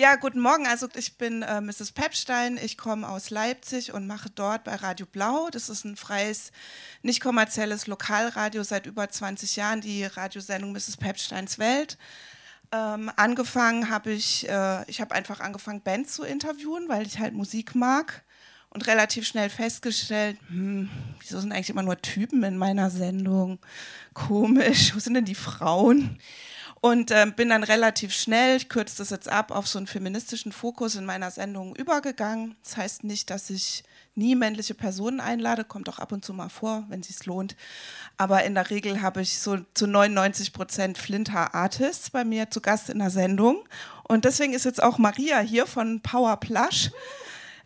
Ja, guten Morgen. Also ich bin äh, Mrs. Pepstein. Ich komme aus Leipzig und mache dort bei Radio Blau. Das ist ein freies, nicht kommerzielles Lokalradio seit über 20 Jahren, die Radiosendung Mrs. Pepsteins Welt. Ähm, angefangen habe ich, äh, ich habe einfach angefangen, Bands zu interviewen, weil ich halt Musik mag und relativ schnell festgestellt, hm, wieso sind eigentlich immer nur Typen in meiner Sendung? Komisch, wo sind denn die Frauen? Und äh, bin dann relativ schnell, ich kürze das jetzt ab, auf so einen feministischen Fokus in meiner Sendung übergegangen. Das heißt nicht, dass ich nie männliche Personen einlade, kommt auch ab und zu mal vor, wenn es lohnt. Aber in der Regel habe ich so zu 99 Prozent Flinter Artists bei mir zu Gast in der Sendung. Und deswegen ist jetzt auch Maria hier von Power Plush.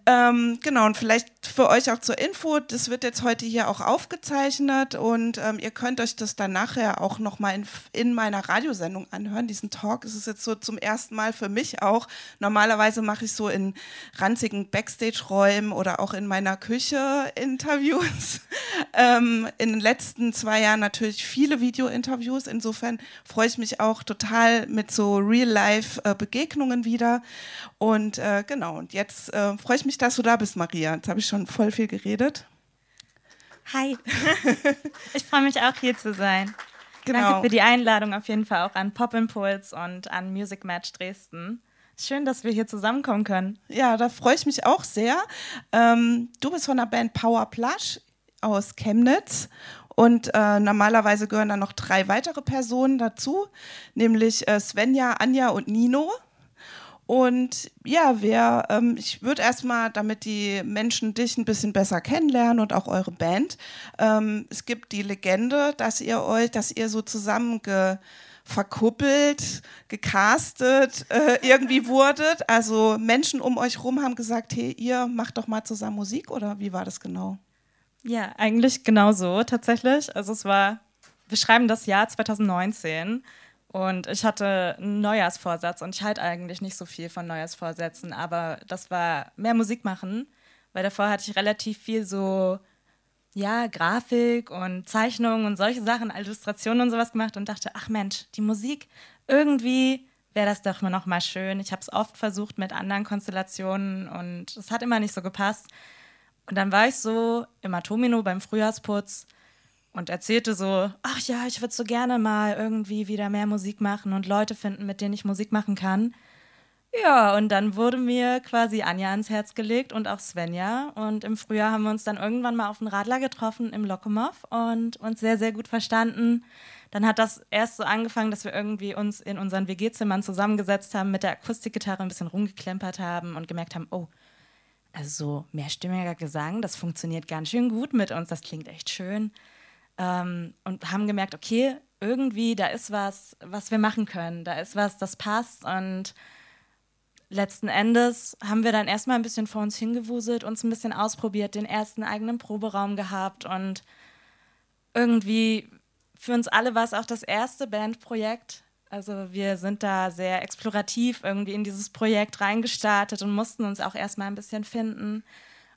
Ähm, genau, und vielleicht für euch auch zur Info, das wird jetzt heute hier auch aufgezeichnet und ähm, ihr könnt euch das dann nachher auch nochmal in, in meiner Radiosendung anhören, diesen Talk. Ist jetzt so zum ersten Mal für mich auch. Normalerweise mache ich so in ranzigen Backstage-Räumen oder auch in meiner Küche Interviews. ähm, in den letzten zwei Jahren natürlich viele Video-Interviews. Insofern freue ich mich auch total mit so Real-Life-Begegnungen äh, wieder. Und äh, genau, und jetzt äh, freue ich mich, dass du da bist, Maria. Jetzt habe ich schon voll viel geredet. Hi. ich freue mich auch hier zu sein. Genau. Danke für die Einladung auf jeden Fall auch an Pop Impulse und an Music Match Dresden. Schön, dass wir hier zusammenkommen können. Ja, da freue ich mich auch sehr. Ähm, du bist von der Band Power Plush aus Chemnitz und äh, normalerweise gehören da noch drei weitere Personen dazu, nämlich äh, Svenja, Anja und Nino. Und ja, wer, ähm, ich würde erstmal, damit die Menschen dich ein bisschen besser kennenlernen und auch eure Band, ähm, es gibt die Legende, dass ihr euch, dass ihr so zusammen verkuppelt, gecastet, äh, irgendwie wurdet. Also Menschen um euch rum haben gesagt, hey, ihr macht doch mal zusammen Musik oder wie war das genau? Ja, eigentlich genau so tatsächlich. Also es war, wir schreiben das Jahr 2019 und ich hatte einen Neujahrsvorsatz und ich halte eigentlich nicht so viel von Neujahrsvorsätzen, aber das war mehr Musik machen, weil davor hatte ich relativ viel so, ja, Grafik und Zeichnungen und solche Sachen, Illustrationen und sowas gemacht und dachte, ach Mensch, die Musik, irgendwie wäre das doch noch mal schön. Ich habe es oft versucht mit anderen Konstellationen und es hat immer nicht so gepasst. Und dann war ich so im Atomino beim Frühjahrsputz und erzählte so, ach ja, ich würde so gerne mal irgendwie wieder mehr Musik machen und Leute finden, mit denen ich Musik machen kann. Ja, und dann wurde mir quasi Anja ans Herz gelegt und auch Svenja. Und im Frühjahr haben wir uns dann irgendwann mal auf den Radler getroffen im Lokomov und uns sehr, sehr gut verstanden. Dann hat das erst so angefangen, dass wir irgendwie uns in unseren WG-Zimmern zusammengesetzt haben, mit der Akustikgitarre ein bisschen rumgeklempert haben und gemerkt haben, oh, also so mehrstimmiger Gesang, das funktioniert ganz schön gut mit uns, das klingt echt schön ähm, und haben gemerkt, okay, irgendwie, da ist was, was wir machen können, da ist was, das passt und letzten Endes haben wir dann erstmal ein bisschen vor uns hingewuselt, uns ein bisschen ausprobiert, den ersten eigenen Proberaum gehabt und irgendwie für uns alle war es auch das erste Bandprojekt. Also wir sind da sehr explorativ irgendwie in dieses Projekt reingestartet und mussten uns auch erstmal ein bisschen finden.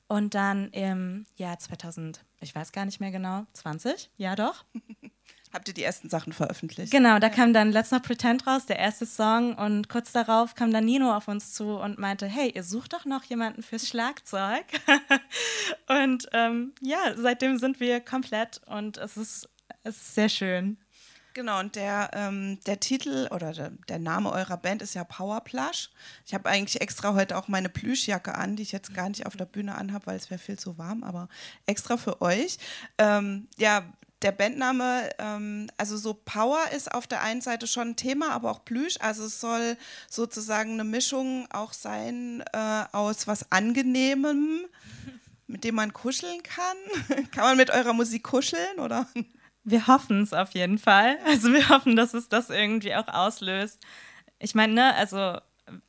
Und dann im Jahr 2000, ich weiß gar nicht mehr genau, 20? Ja, doch. Habt ihr die ersten Sachen veröffentlicht? Genau, da kam dann Let's Not Pretend raus, der erste Song. Und kurz darauf kam dann Nino auf uns zu und meinte, hey, ihr sucht doch noch jemanden fürs Schlagzeug. und ähm, ja, seitdem sind wir komplett und es ist, es ist sehr schön. Genau, und der, ähm, der Titel oder der, der, Name eurer Band ist ja Power Plush. Ich habe eigentlich extra heute auch meine Plüschjacke an, die ich jetzt gar nicht auf der Bühne anhabe, weil es wäre viel zu warm, aber extra für euch. Ähm, ja, der Bandname, ähm, also so Power ist auf der einen Seite schon ein Thema, aber auch Plüsch. Also es soll sozusagen eine Mischung auch sein äh, aus was Angenehmem, mit dem man kuscheln kann. kann man mit eurer Musik kuscheln oder? Wir hoffen es auf jeden Fall. Also wir hoffen, dass es das irgendwie auch auslöst. Ich meine, ne, also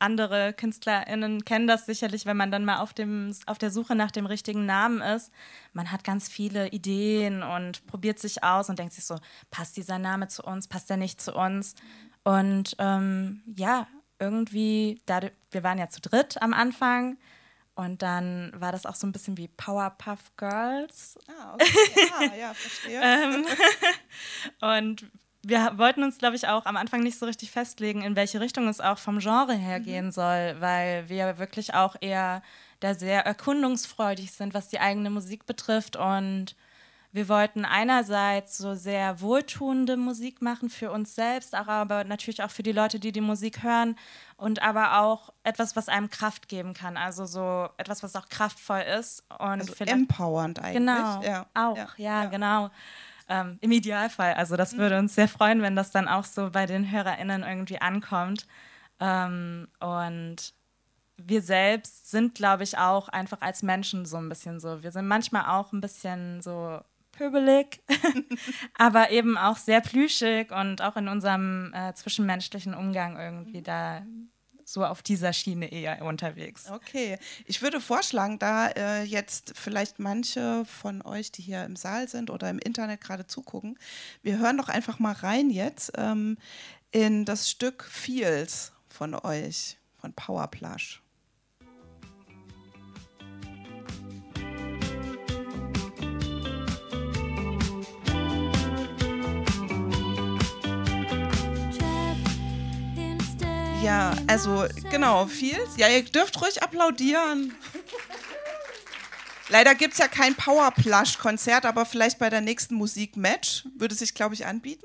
andere KünstlerInnen kennen das sicherlich, wenn man dann mal auf, dem, auf der Suche nach dem richtigen Namen ist. Man hat ganz viele Ideen und probiert sich aus und denkt sich so, passt dieser Name zu uns, passt der nicht zu uns? Und ähm, ja, irgendwie, da, wir waren ja zu dritt am Anfang und dann war das auch so ein bisschen wie Powerpuff Girls. Ah, okay. Ja, ja, verstehe. ähm, und wir wollten uns, glaube ich, auch am Anfang nicht so richtig festlegen, in welche Richtung es auch vom Genre her mhm. gehen soll, weil wir wirklich auch eher da sehr erkundungsfreudig sind, was die eigene Musik betrifft und wir wollten einerseits so sehr wohltuende Musik machen für uns selbst, aber natürlich auch für die Leute, die die Musik hören und aber auch etwas, was einem Kraft geben kann. Also so etwas, was auch kraftvoll ist und also empowernd eigentlich. Genau, ja. auch, ja, ja, ja. genau. Ähm, Im Idealfall. Also das mhm. würde uns sehr freuen, wenn das dann auch so bei den HörerInnen irgendwie ankommt. Ähm, und wir selbst sind, glaube ich, auch einfach als Menschen so ein bisschen so. Wir sind manchmal auch ein bisschen so pöbelig, aber eben auch sehr plüschig und auch in unserem äh, zwischenmenschlichen Umgang irgendwie da so auf dieser Schiene eher unterwegs. Okay, ich würde vorschlagen, da äh, jetzt vielleicht manche von euch, die hier im Saal sind oder im Internet gerade zugucken, wir hören doch einfach mal rein jetzt ähm, in das Stück Feels von euch, von Powerplush. Ja, also genau, viel. Ja, ihr dürft ruhig applaudieren. Leider gibt es ja kein Powerplush-Konzert, aber vielleicht bei der nächsten Musikmatch würde sich, glaube ich, anbieten.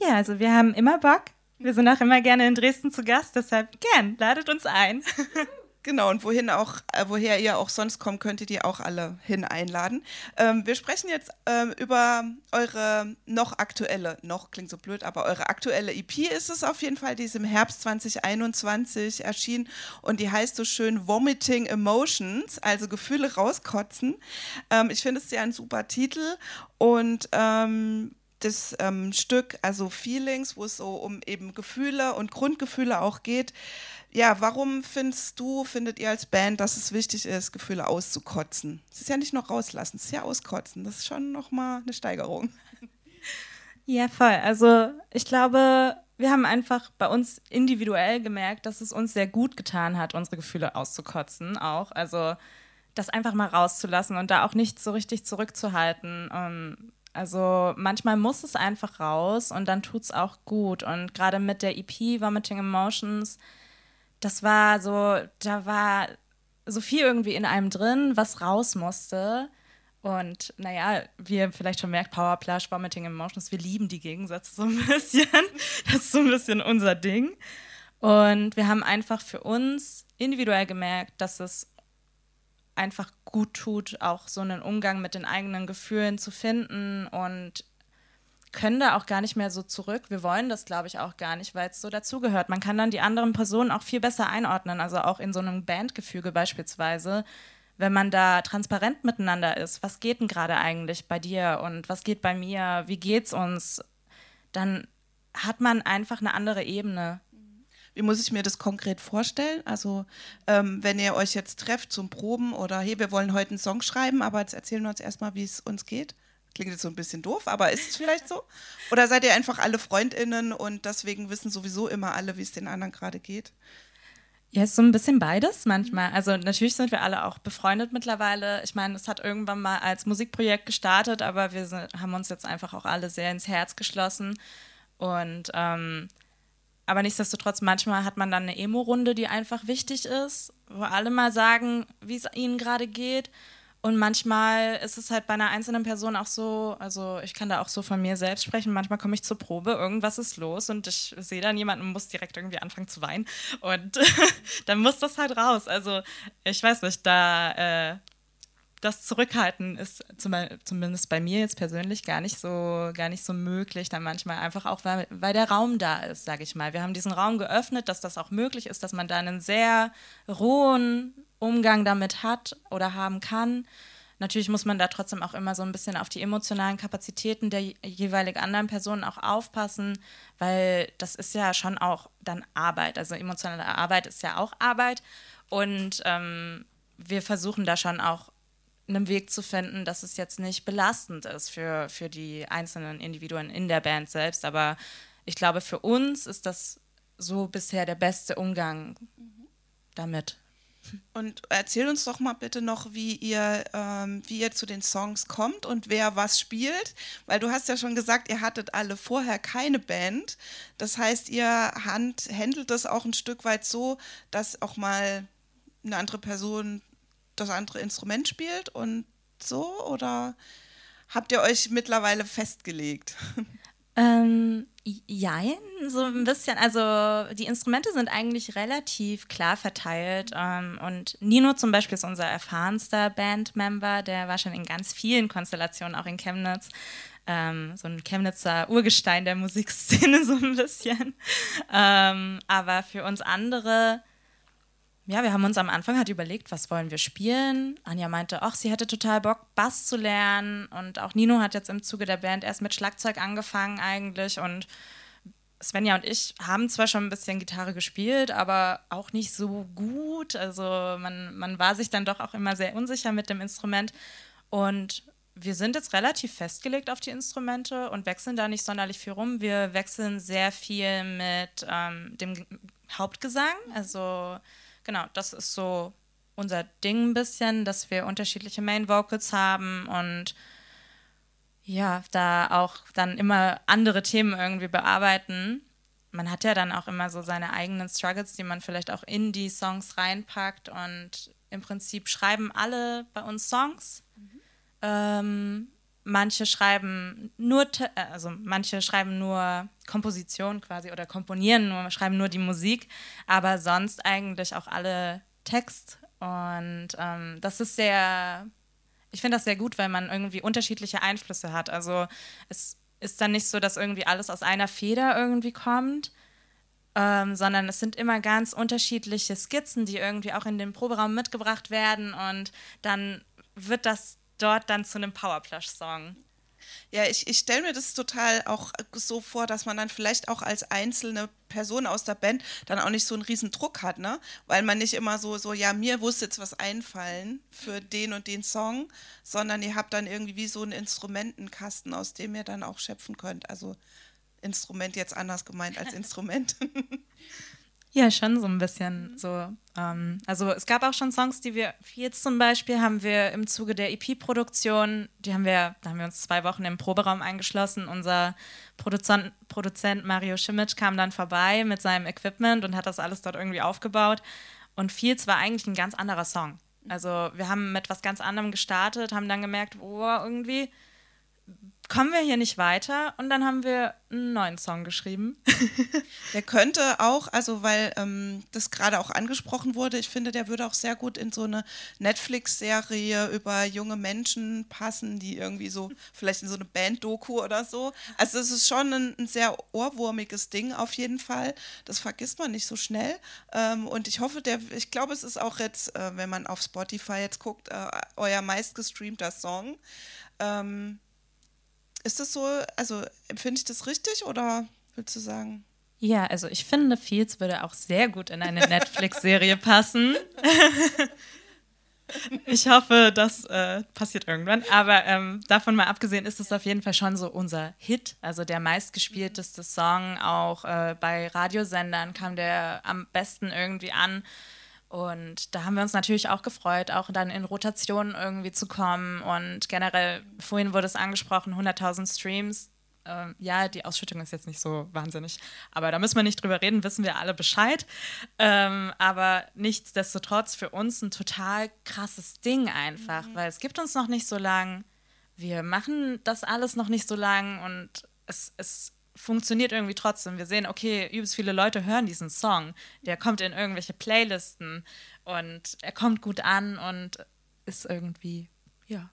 Ja, also wir haben immer Bock. Wir sind auch immer gerne in Dresden zu Gast, deshalb gern, ladet uns ein. Genau, und wohin auch, äh, woher ihr auch sonst kommt, könntet ihr auch alle hin einladen. Ähm, wir sprechen jetzt ähm, über eure noch aktuelle, noch klingt so blöd, aber eure aktuelle EP ist es auf jeden Fall, die ist im Herbst 2021 erschienen und die heißt so schön Vomiting Emotions, also Gefühle rauskotzen. Ähm, ich finde es ja ein super Titel und ähm, das ähm, Stück, also Feelings, wo es so um eben Gefühle und Grundgefühle auch geht, ja, warum findest du, findet ihr als Band, dass es wichtig ist, Gefühle auszukotzen? Es ist ja nicht noch rauslassen, es ist ja auskotzen. Das ist schon nochmal eine Steigerung. Ja, voll. Also ich glaube, wir haben einfach bei uns individuell gemerkt, dass es uns sehr gut getan hat, unsere Gefühle auszukotzen auch. Also das einfach mal rauszulassen und da auch nicht so richtig zurückzuhalten. Ähm, also manchmal muss es einfach raus und dann tut es auch gut. Und gerade mit der EP Vomiting Emotions das war so, da war so viel irgendwie in einem drin, was raus musste. Und naja, wie ihr vielleicht schon merkt, Power Plush, Vomiting Emotions, wir lieben die Gegensätze so ein bisschen. Das ist so ein bisschen unser Ding. Und wir haben einfach für uns individuell gemerkt, dass es einfach gut tut, auch so einen Umgang mit den eigenen Gefühlen zu finden und können da auch gar nicht mehr so zurück. Wir wollen das, glaube ich, auch gar nicht, weil es so dazugehört. Man kann dann die anderen Personen auch viel besser einordnen, also auch in so einem Bandgefüge beispielsweise, wenn man da transparent miteinander ist. Was geht denn gerade eigentlich bei dir und was geht bei mir? Wie geht's uns? Dann hat man einfach eine andere Ebene. Wie muss ich mir das konkret vorstellen? Also, ähm, wenn ihr euch jetzt trefft zum Proben oder hey, wir wollen heute einen Song schreiben, aber jetzt erzählen wir uns erstmal, wie es uns geht. Klingt jetzt so ein bisschen doof, aber ist es vielleicht so? Oder seid ihr einfach alle FreundInnen und deswegen wissen sowieso immer alle, wie es den anderen gerade geht? Ja, ist so ein bisschen beides manchmal. Also natürlich sind wir alle auch befreundet mittlerweile. Ich meine, es hat irgendwann mal als Musikprojekt gestartet, aber wir sind, haben uns jetzt einfach auch alle sehr ins Herz geschlossen. Und ähm, aber nichtsdestotrotz, manchmal hat man dann eine Emo-Runde, die einfach wichtig ist, wo alle mal sagen, wie es ihnen gerade geht. Und manchmal ist es halt bei einer einzelnen Person auch so, also ich kann da auch so von mir selbst sprechen, manchmal komme ich zur Probe, irgendwas ist los und ich sehe dann jemanden und muss direkt irgendwie anfangen zu weinen und dann muss das halt raus. Also ich weiß nicht, da äh, das Zurückhalten ist zum, zumindest bei mir jetzt persönlich gar nicht so, gar nicht so möglich, dann manchmal einfach auch, weil, weil der Raum da ist, sage ich mal. Wir haben diesen Raum geöffnet, dass das auch möglich ist, dass man da einen sehr rohen Umgang damit hat oder haben kann. Natürlich muss man da trotzdem auch immer so ein bisschen auf die emotionalen Kapazitäten der jeweilig anderen Personen auch aufpassen, weil das ist ja schon auch dann Arbeit. Also emotionale Arbeit ist ja auch Arbeit. Und ähm, wir versuchen da schon auch einen Weg zu finden, dass es jetzt nicht belastend ist für, für die einzelnen Individuen in der Band selbst. Aber ich glaube, für uns ist das so bisher der beste Umgang damit. Und erzähl uns doch mal bitte noch, wie ihr, ähm, wie ihr zu den Songs kommt und wer was spielt. Weil du hast ja schon gesagt, ihr hattet alle vorher keine Band. Das heißt, ihr hand, handelt das auch ein Stück weit so, dass auch mal eine andere Person das andere Instrument spielt und so? Oder habt ihr euch mittlerweile festgelegt? Ähm, jein, so ein bisschen. Also die Instrumente sind eigentlich relativ klar verteilt. Ähm, und Nino zum Beispiel ist unser erfahrenster Bandmember. Der war schon in ganz vielen Konstellationen, auch in Chemnitz. Ähm, so ein Chemnitzer Urgestein der Musikszene, so ein bisschen. Ähm, aber für uns andere ja, wir haben uns am Anfang halt überlegt, was wollen wir spielen. Anja meinte, ach, sie hätte total Bock, Bass zu lernen. Und auch Nino hat jetzt im Zuge der Band erst mit Schlagzeug angefangen eigentlich. Und Svenja und ich haben zwar schon ein bisschen Gitarre gespielt, aber auch nicht so gut. Also man, man war sich dann doch auch immer sehr unsicher mit dem Instrument. Und wir sind jetzt relativ festgelegt auf die Instrumente und wechseln da nicht sonderlich viel rum. Wir wechseln sehr viel mit ähm, dem Hauptgesang. Also genau, das ist so unser Ding ein bisschen, dass wir unterschiedliche Main Vocals haben und ja, da auch dann immer andere Themen irgendwie bearbeiten. Man hat ja dann auch immer so seine eigenen Struggles, die man vielleicht auch in die Songs reinpackt und im Prinzip schreiben alle bei uns Songs. Mhm. Ähm, manche schreiben nur, also manche schreiben nur Komposition quasi oder komponieren nur, schreiben nur die Musik, aber sonst eigentlich auch alle Text. Und ähm, das ist sehr, ich finde das sehr gut, weil man irgendwie unterschiedliche Einflüsse hat. Also es ist dann nicht so, dass irgendwie alles aus einer Feder irgendwie kommt, ähm, sondern es sind immer ganz unterschiedliche Skizzen, die irgendwie auch in den Proberaum mitgebracht werden und dann wird das dort dann zu einem Powerplush-Song. Ja, ich, ich stelle mir das total auch so vor, dass man dann vielleicht auch als einzelne Person aus der Band dann auch nicht so einen riesen Druck hat, ne? Weil man nicht immer so, so, ja, mir muss jetzt was einfallen für den und den Song, sondern ihr habt dann irgendwie wie so einen Instrumentenkasten, aus dem ihr dann auch schöpfen könnt. Also Instrument jetzt anders gemeint als Instrument. Ja, schon so ein bisschen so. Ähm, also es gab auch schon Songs, die wir, jetzt zum Beispiel haben wir im Zuge der EP-Produktion, die haben wir, da haben wir uns zwei Wochen im Proberaum eingeschlossen. Unser Produzent, Produzent Mario Schimic kam dann vorbei mit seinem Equipment und hat das alles dort irgendwie aufgebaut. Und Fields war eigentlich ein ganz anderer Song. Also wir haben mit was ganz anderem gestartet, haben dann gemerkt, oh, irgendwie kommen wir hier nicht weiter und dann haben wir einen neuen Song geschrieben. der könnte auch, also weil ähm, das gerade auch angesprochen wurde, ich finde, der würde auch sehr gut in so eine Netflix-Serie über junge Menschen passen, die irgendwie so, vielleicht in so eine Band-Doku oder so. Also es ist schon ein, ein, sehr ohrwurmiges Ding auf jeden Fall. Das vergisst man nicht so schnell. Ähm, und ich hoffe, der, ich glaube, es ist auch jetzt, äh, wenn man auf Spotify jetzt guckt, äh, euer meistgestreamter Song. Ähm, ist das so, also empfinde ich das richtig oder willst du sagen? Ja, also ich finde, Fields würde auch sehr gut in eine Netflix-Serie passen. ich hoffe, das äh, passiert irgendwann. Aber ähm, davon mal abgesehen ist es auf jeden Fall schon so unser Hit. Also der meistgespielteste Song. Auch äh, bei Radiosendern kam der am besten irgendwie an. Und da haben wir uns natürlich auch gefreut, auch dann in Rotation irgendwie zu kommen. Und generell, vorhin wurde es angesprochen, 100.000 Streams. Ähm, ja, die Ausschüttung ist jetzt nicht so wahnsinnig, aber da müssen wir nicht drüber reden, wissen wir alle Bescheid. Ähm, aber nichtsdestotrotz für uns ein total krasses Ding einfach, mhm. weil es gibt uns noch nicht so lang. Wir machen das alles noch nicht so lang und es, es funktioniert irgendwie trotzdem. Wir sehen, okay, übelst viele Leute hören diesen Song. Der kommt in irgendwelche Playlisten und er kommt gut an und ist irgendwie, ja,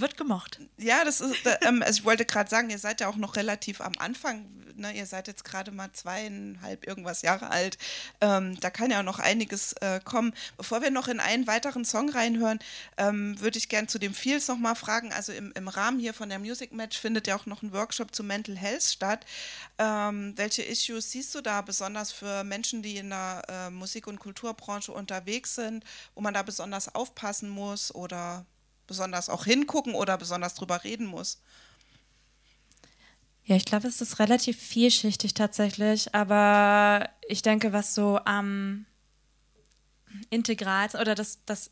wird gemocht. Ja, das ist, ähm, also ich wollte gerade sagen, ihr seid ja auch noch relativ am Anfang. Ne? Ihr seid jetzt gerade mal zweieinhalb irgendwas Jahre alt. Ähm, da kann ja noch einiges äh, kommen. Bevor wir noch in einen weiteren Song reinhören, ähm, würde ich gerne zu dem Feels noch mal fragen. Also im, im Rahmen hier von der Music Match findet ja auch noch ein Workshop zu Mental Health statt. Ähm, welche Issues siehst du da besonders für Menschen, die in der äh, Musik- und Kulturbranche unterwegs sind, wo man da besonders aufpassen muss oder besonders auch hingucken oder besonders drüber reden muss? Ja, ich glaube, es ist relativ vielschichtig tatsächlich, aber ich denke, was so am integral oder das, das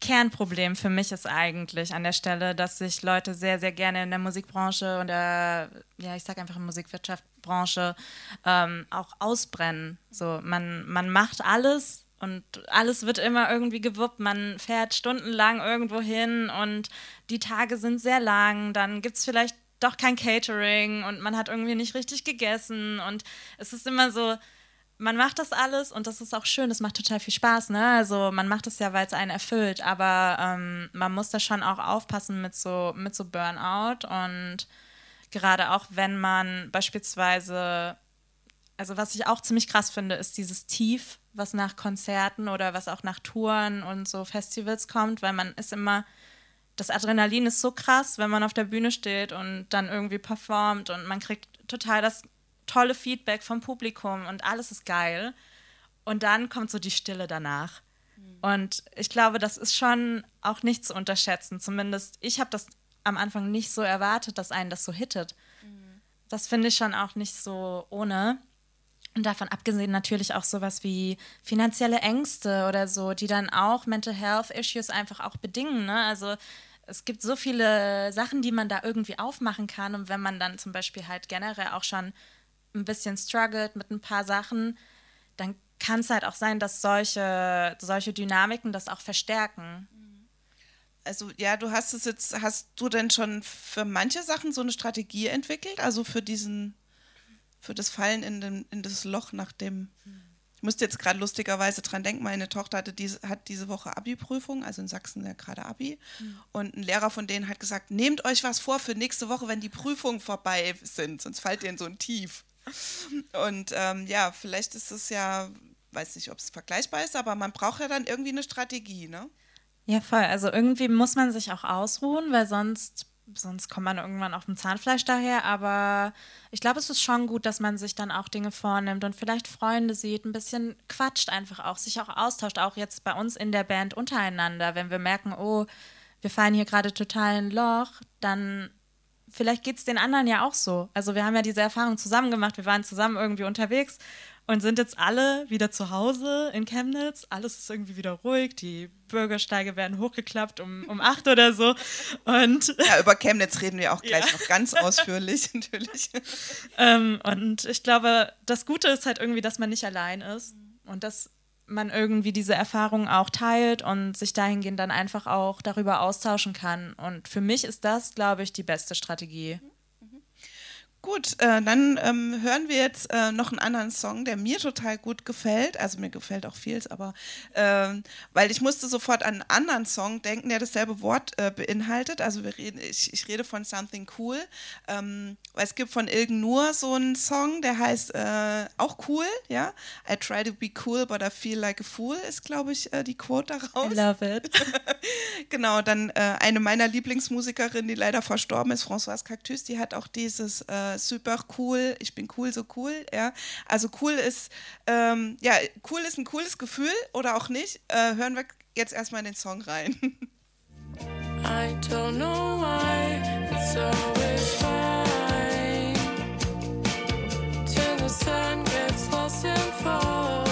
Kernproblem für mich ist eigentlich an der Stelle, dass sich Leute sehr, sehr gerne in der Musikbranche und der, ja, ich sage einfach in Musikwirtschaftsbranche ähm, auch ausbrennen. So, man, man macht alles und alles wird immer irgendwie gewuppt. Man fährt stundenlang irgendwo hin und die Tage sind sehr lang. Dann gibt es vielleicht doch kein Catering und man hat irgendwie nicht richtig gegessen und es ist immer so, man macht das alles und das ist auch schön, das macht total viel Spaß, ne? Also man macht es ja, weil es einen erfüllt, aber ähm, man muss da schon auch aufpassen mit so, mit so Burnout und gerade auch wenn man beispielsweise, also was ich auch ziemlich krass finde, ist dieses Tief, was nach Konzerten oder was auch nach Touren und so Festivals kommt, weil man ist immer, das Adrenalin ist so krass, wenn man auf der Bühne steht und dann irgendwie performt und man kriegt total das tolle Feedback vom Publikum und alles ist geil. Und dann kommt so die Stille danach. Mhm. Und ich glaube, das ist schon auch nicht zu unterschätzen. Zumindest ich habe das am Anfang nicht so erwartet, dass einen das so hittet. Mhm. Das finde ich schon auch nicht so ohne. Und davon abgesehen natürlich auch sowas wie finanzielle Ängste oder so, die dann auch Mental Health Issues einfach auch bedingen. Ne? Also es gibt so viele Sachen, die man da irgendwie aufmachen kann. Und wenn man dann zum Beispiel halt generell auch schon ein bisschen struggelt mit ein paar Sachen, dann kann es halt auch sein, dass solche, solche Dynamiken das auch verstärken. Also ja, du hast es jetzt, hast du denn schon für manche Sachen so eine Strategie entwickelt? Also für diesen, für das Fallen in, den, in das Loch nach dem. Ich musste jetzt gerade lustigerweise dran denken, meine Tochter hatte diese, hat diese Woche Abi-Prüfung, also in Sachsen ja gerade Abi. Mhm. Und ein Lehrer von denen hat gesagt, nehmt euch was vor für nächste Woche, wenn die Prüfungen vorbei sind, sonst fallt ihr in so ein Tief. Und ähm, ja, vielleicht ist es ja, weiß nicht, ob es vergleichbar ist, aber man braucht ja dann irgendwie eine Strategie, ne? Ja, voll. Also irgendwie muss man sich auch ausruhen, weil sonst, sonst kommt man irgendwann auf dem Zahnfleisch daher. Aber ich glaube, es ist schon gut, dass man sich dann auch Dinge vornimmt und vielleicht Freunde sieht, ein bisschen quatscht einfach auch, sich auch austauscht, auch jetzt bei uns in der Band untereinander. Wenn wir merken, oh, wir fallen hier gerade total in ein Loch, dann vielleicht geht es den anderen ja auch so. Also wir haben ja diese Erfahrung zusammen gemacht, wir waren zusammen irgendwie unterwegs und sind jetzt alle wieder zu Hause in Chemnitz. Alles ist irgendwie wieder ruhig, die Bürgersteige werden hochgeklappt um, um acht oder so. Und ja, über Chemnitz reden wir auch gleich ja. noch ganz ausführlich, natürlich. Ähm, und ich glaube, das Gute ist halt irgendwie, dass man nicht allein ist und dass man irgendwie diese Erfahrungen auch teilt und sich dahingehend dann einfach auch darüber austauschen kann. Und für mich ist das, glaube ich, die beste Strategie. Gut, äh, dann ähm, hören wir jetzt äh, noch einen anderen Song, der mir total gut gefällt. Also mir gefällt auch vieles, aber äh, weil ich musste sofort an einen anderen Song denken, der dasselbe Wort äh, beinhaltet. Also reden, ich, ich rede von Something Cool. Ähm, weil es gibt von Ilgen Nur so einen Song, der heißt äh, auch cool, ja. I try to be cool, but I feel like a fool, ist, glaube ich, äh, die Quote daraus. I love it. genau, dann eine meiner Lieblingsmusikerinnen, die leider verstorben ist, Françoise Cactus, die hat auch dieses super cool, ich bin cool, so cool, ja. Also cool ist, ähm, ja, cool ist ein cooles Gefühl oder auch nicht. Äh, hören wir jetzt erstmal in den Song rein. I don't know why it's always fine till the sun gets lost and falls.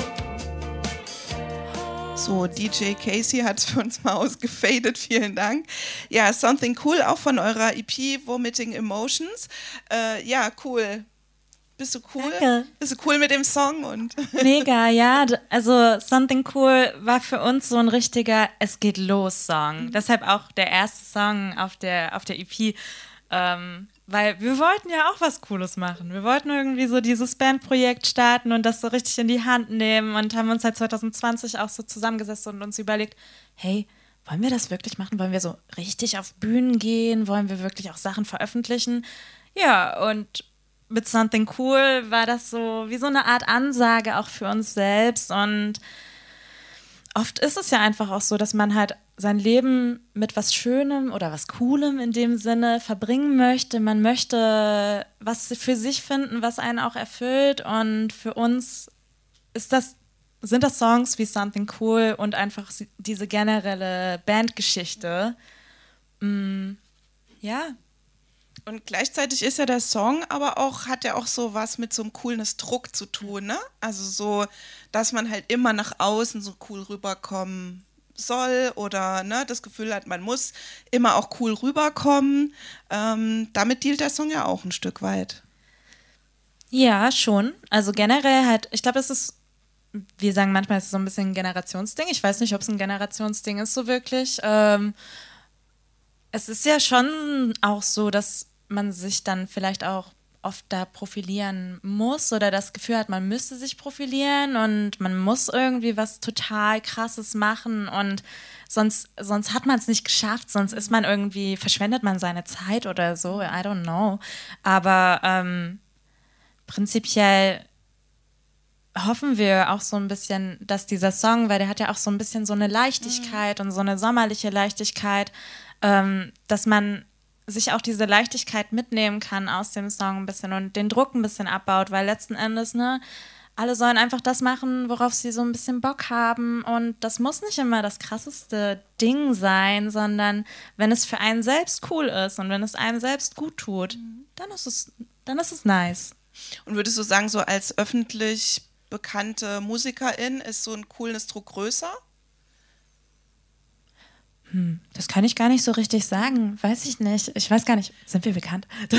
So, DJ Casey hat es für uns mal ausgefadet. Vielen Dank. Ja, Something Cool, auch von eurer EP Vomiting Emotions. Äh, ja, cool. Bist du cool? Danke. Bist du cool mit dem Song? Und Mega, ja. Also Something Cool war für uns so ein richtiger Es geht los Song. Mhm. Deshalb auch der erste Song auf der, auf der EP. Ähm, weil wir wollten ja auch was Cooles machen. Wir wollten irgendwie so dieses Bandprojekt starten und das so richtig in die Hand nehmen und haben uns seit 2020 auch so zusammengesetzt und uns überlegt, hey, wollen wir das wirklich machen? Wollen wir so richtig auf Bühnen gehen? Wollen wir wirklich auch Sachen veröffentlichen? Ja, und mit Something Cool war das so wie so eine Art Ansage auch für uns selbst und oft ist es ja einfach auch so, dass man halt sein Leben mit was Schönem oder was Coolem in dem Sinne verbringen möchte. Man möchte was für sich finden, was einen auch erfüllt. Und für uns ist das, sind das Songs wie Something Cool und einfach diese generelle Bandgeschichte. Mm, ja. Und gleichzeitig ist ja der Song aber auch, hat ja auch so was mit so einem Coolness-Druck zu tun, ne? Also so, dass man halt immer nach außen so cool rüberkommen soll oder ne, das Gefühl hat, man muss immer auch cool rüberkommen. Ähm, damit dealt der Song ja auch ein Stück weit. Ja, schon. Also generell halt, ich glaube, es ist, wir sagen manchmal, es ist so ein bisschen ein Generationsding. Ich weiß nicht, ob es ein Generationsding ist, so wirklich. Ähm, es ist ja schon auch so, dass man sich dann vielleicht auch oft da profilieren muss oder das Gefühl hat, man müsste sich profilieren und man muss irgendwie was total Krasses machen und sonst, sonst hat man es nicht geschafft, sonst ist man irgendwie, verschwendet man seine Zeit oder so, I don't know. Aber ähm, prinzipiell hoffen wir auch so ein bisschen, dass dieser Song, weil der hat ja auch so ein bisschen so eine Leichtigkeit mhm. und so eine sommerliche Leichtigkeit, ähm, dass man sich auch diese Leichtigkeit mitnehmen kann aus dem Song ein bisschen und den Druck ein bisschen abbaut, weil letzten Endes, ne, alle sollen einfach das machen, worauf sie so ein bisschen Bock haben. Und das muss nicht immer das krasseste Ding sein, sondern wenn es für einen selbst cool ist und wenn es einem selbst gut tut, mhm. dann ist es, dann ist es nice. Und würdest du sagen, so als öffentlich bekannte Musikerin ist so ein Coolness-Druck größer? Hm, das kann ich gar nicht so richtig sagen. Weiß ich nicht. Ich weiß gar nicht. Sind wir bekannt?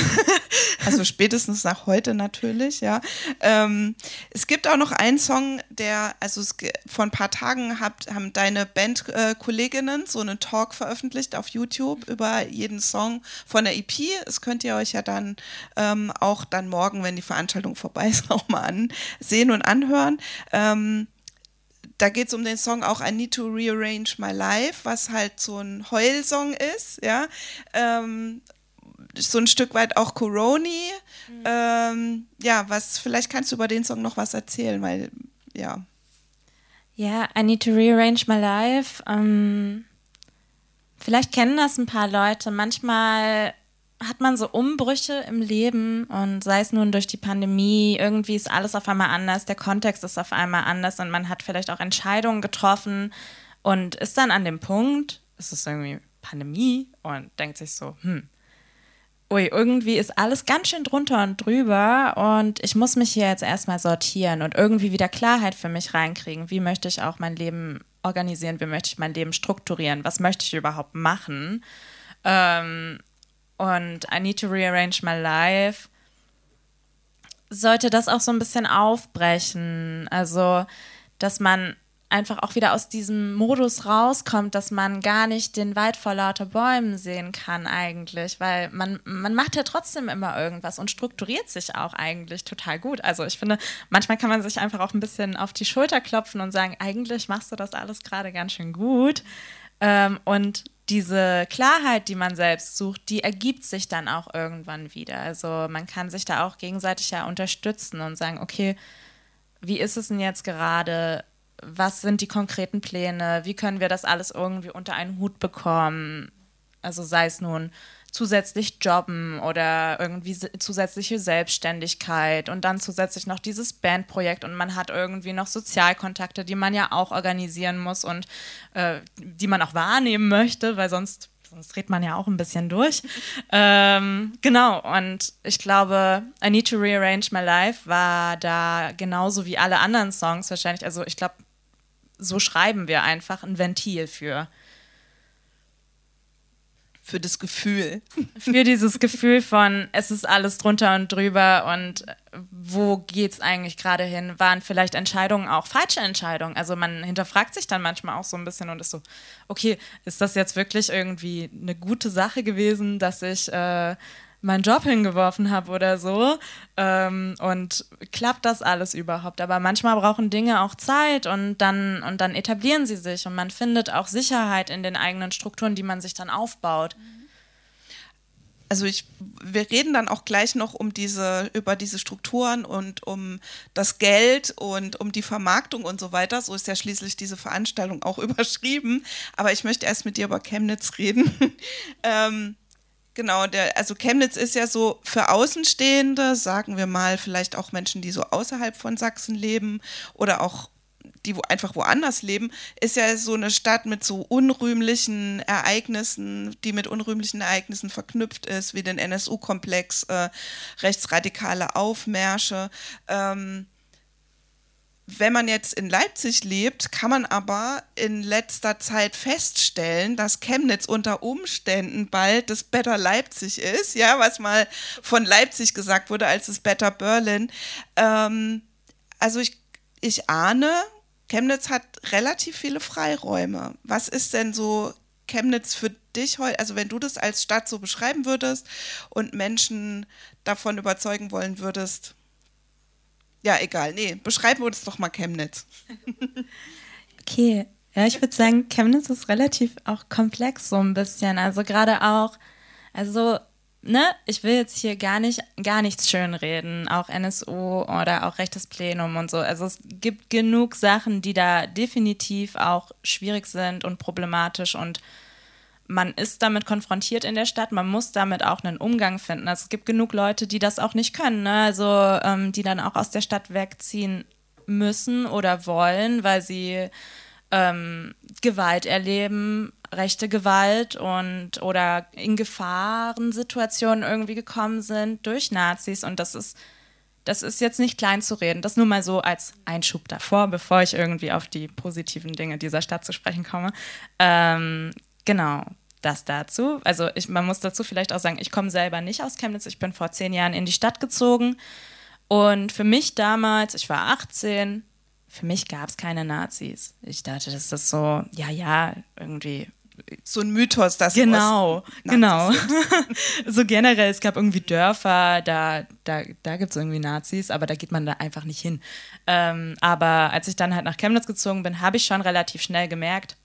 also spätestens nach heute natürlich, ja. Ähm, es gibt auch noch einen Song, der, also es, vor ein paar Tagen habt, haben deine Bandkolleginnen so einen Talk veröffentlicht auf YouTube über jeden Song von der EP. Das könnt ihr euch ja dann ähm, auch dann morgen, wenn die Veranstaltung vorbei ist, auch mal ansehen und anhören. Ähm, da geht es um den Song auch I Need to Rearrange My Life, was halt so ein Heulsong ist, ja. Ähm, so ein Stück weit auch Coroni. Mhm. Ähm, ja, was, vielleicht kannst du über den Song noch was erzählen, weil, ja. Ja, I Need to Rearrange My Life. Ähm, vielleicht kennen das ein paar Leute. Manchmal hat man so Umbrüche im Leben und sei es nun durch die Pandemie, irgendwie ist alles auf einmal anders, der Kontext ist auf einmal anders und man hat vielleicht auch Entscheidungen getroffen und ist dann an dem Punkt, es ist irgendwie Pandemie und denkt sich so, hm, ui, irgendwie ist alles ganz schön drunter und drüber und ich muss mich hier jetzt erstmal sortieren und irgendwie wieder Klarheit für mich reinkriegen. Wie möchte ich auch mein Leben organisieren? Wie möchte ich mein Leben strukturieren? Was möchte ich überhaupt machen? Ähm, und I Need to Rearrange My Life sollte das auch so ein bisschen aufbrechen. Also, dass man einfach auch wieder aus diesem Modus rauskommt, dass man gar nicht den Wald vor lauter Bäumen sehen kann eigentlich, weil man, man macht ja trotzdem immer irgendwas und strukturiert sich auch eigentlich total gut. Also ich finde, manchmal kann man sich einfach auch ein bisschen auf die Schulter klopfen und sagen, eigentlich machst du das alles gerade ganz schön gut. Ähm, und diese Klarheit, die man selbst sucht, die ergibt sich dann auch irgendwann wieder. Also man kann sich da auch gegenseitig ja unterstützen und sagen, okay, wie ist es denn jetzt gerade? Was sind die konkreten Pläne? Wie können wir das alles irgendwie unter einen Hut bekommen? Also sei es nun zusätzlich jobben oder irgendwie zusätzliche Selbstständigkeit und dann zusätzlich noch dieses Bandprojekt und man hat irgendwie noch Sozialkontakte, die man ja auch organisieren muss und äh, die man auch wahrnehmen möchte, weil sonst sonst dreht man ja auch ein bisschen durch. ähm, genau, und ich glaube, I Need to Rearrange My Life war da genauso wie alle anderen Songs wahrscheinlich. Also ich glaube, so schreiben wir einfach ein Ventil für für das Gefühl. Für dieses Gefühl von, es ist alles drunter und drüber und wo geht es eigentlich gerade hin? Waren vielleicht Entscheidungen auch falsche Entscheidungen? Also man hinterfragt sich dann manchmal auch so ein bisschen und ist so, okay, ist das jetzt wirklich irgendwie eine gute Sache gewesen, dass ich äh, meinen Job hingeworfen habe oder so. Ähm, und klappt das alles überhaupt? Aber manchmal brauchen Dinge auch Zeit und dann, und dann etablieren sie sich und man findet auch Sicherheit in den eigenen Strukturen, die man sich dann aufbaut. Also ich, wir reden dann auch gleich noch um diese, über diese Strukturen und um das Geld und um die Vermarktung und so weiter. So ist ja schließlich diese Veranstaltung auch überschrieben. Aber ich möchte erst mit dir über Chemnitz reden. ähm, Genau, der, also Chemnitz ist ja so für Außenstehende, sagen wir mal, vielleicht auch Menschen, die so außerhalb von Sachsen leben oder auch die wo einfach woanders leben, ist ja so eine Stadt mit so unrühmlichen Ereignissen, die mit unrühmlichen Ereignissen verknüpft ist, wie den NSU-Komplex, äh, rechtsradikale Aufmärsche. Ähm, wenn man jetzt in Leipzig lebt, kann man aber in letzter Zeit feststellen, dass Chemnitz unter Umständen bald das Better Leipzig ist, ja, was mal von Leipzig gesagt wurde als das Better Berlin. Ähm, also ich, ich ahne, Chemnitz hat relativ viele Freiräume. Was ist denn so Chemnitz für dich heute, also wenn du das als Stadt so beschreiben würdest und Menschen davon überzeugen wollen würdest, ja, egal. Nee, beschreiben wir uns doch mal Chemnitz. okay. Ja, ich würde sagen, Chemnitz ist relativ auch komplex so ein bisschen. Also gerade auch, also, ne, ich will jetzt hier gar nicht, gar nichts schönreden, auch NSU oder auch rechtes Plenum und so. Also es gibt genug Sachen, die da definitiv auch schwierig sind und problematisch und man ist damit konfrontiert in der Stadt, man muss damit auch einen Umgang finden. Also es gibt genug Leute, die das auch nicht können, ne? also ähm, die dann auch aus der Stadt wegziehen müssen oder wollen, weil sie ähm, Gewalt erleben, rechte Gewalt und oder in Gefahrensituationen irgendwie gekommen sind durch Nazis und das ist das ist jetzt nicht klein zu reden. Das nur mal so als Einschub davor, bevor ich irgendwie auf die positiven Dinge dieser Stadt zu sprechen komme. Ähm, Genau, das dazu. Also ich, man muss dazu vielleicht auch sagen, ich komme selber nicht aus Chemnitz. Ich bin vor zehn Jahren in die Stadt gezogen. Und für mich damals, ich war 18, für mich gab es keine Nazis. Ich dachte, das ist so, ja, ja, irgendwie. So ein Mythos, das Genau, genau. so generell, es gab irgendwie Dörfer, da, da, da gibt es irgendwie Nazis, aber da geht man da einfach nicht hin. Ähm, aber als ich dann halt nach Chemnitz gezogen bin, habe ich schon relativ schnell gemerkt,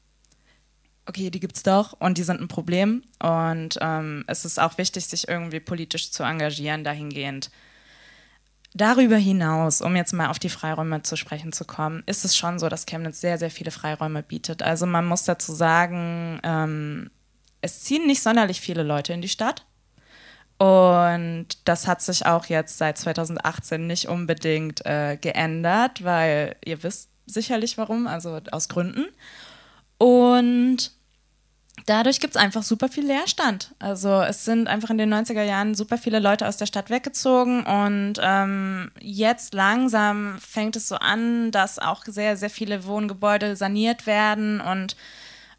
okay, die gibt es doch und die sind ein Problem. Und ähm, es ist auch wichtig, sich irgendwie politisch zu engagieren dahingehend. Darüber hinaus, um jetzt mal auf die Freiräume zu sprechen zu kommen, ist es schon so, dass Chemnitz sehr, sehr viele Freiräume bietet. Also man muss dazu sagen, ähm, es ziehen nicht sonderlich viele Leute in die Stadt. Und das hat sich auch jetzt seit 2018 nicht unbedingt äh, geändert, weil ihr wisst sicherlich warum, also aus Gründen. Und dadurch gibt es einfach super viel Leerstand. Also es sind einfach in den 90er Jahren super viele Leute aus der Stadt weggezogen und ähm, jetzt langsam fängt es so an, dass auch sehr, sehr viele Wohngebäude saniert werden und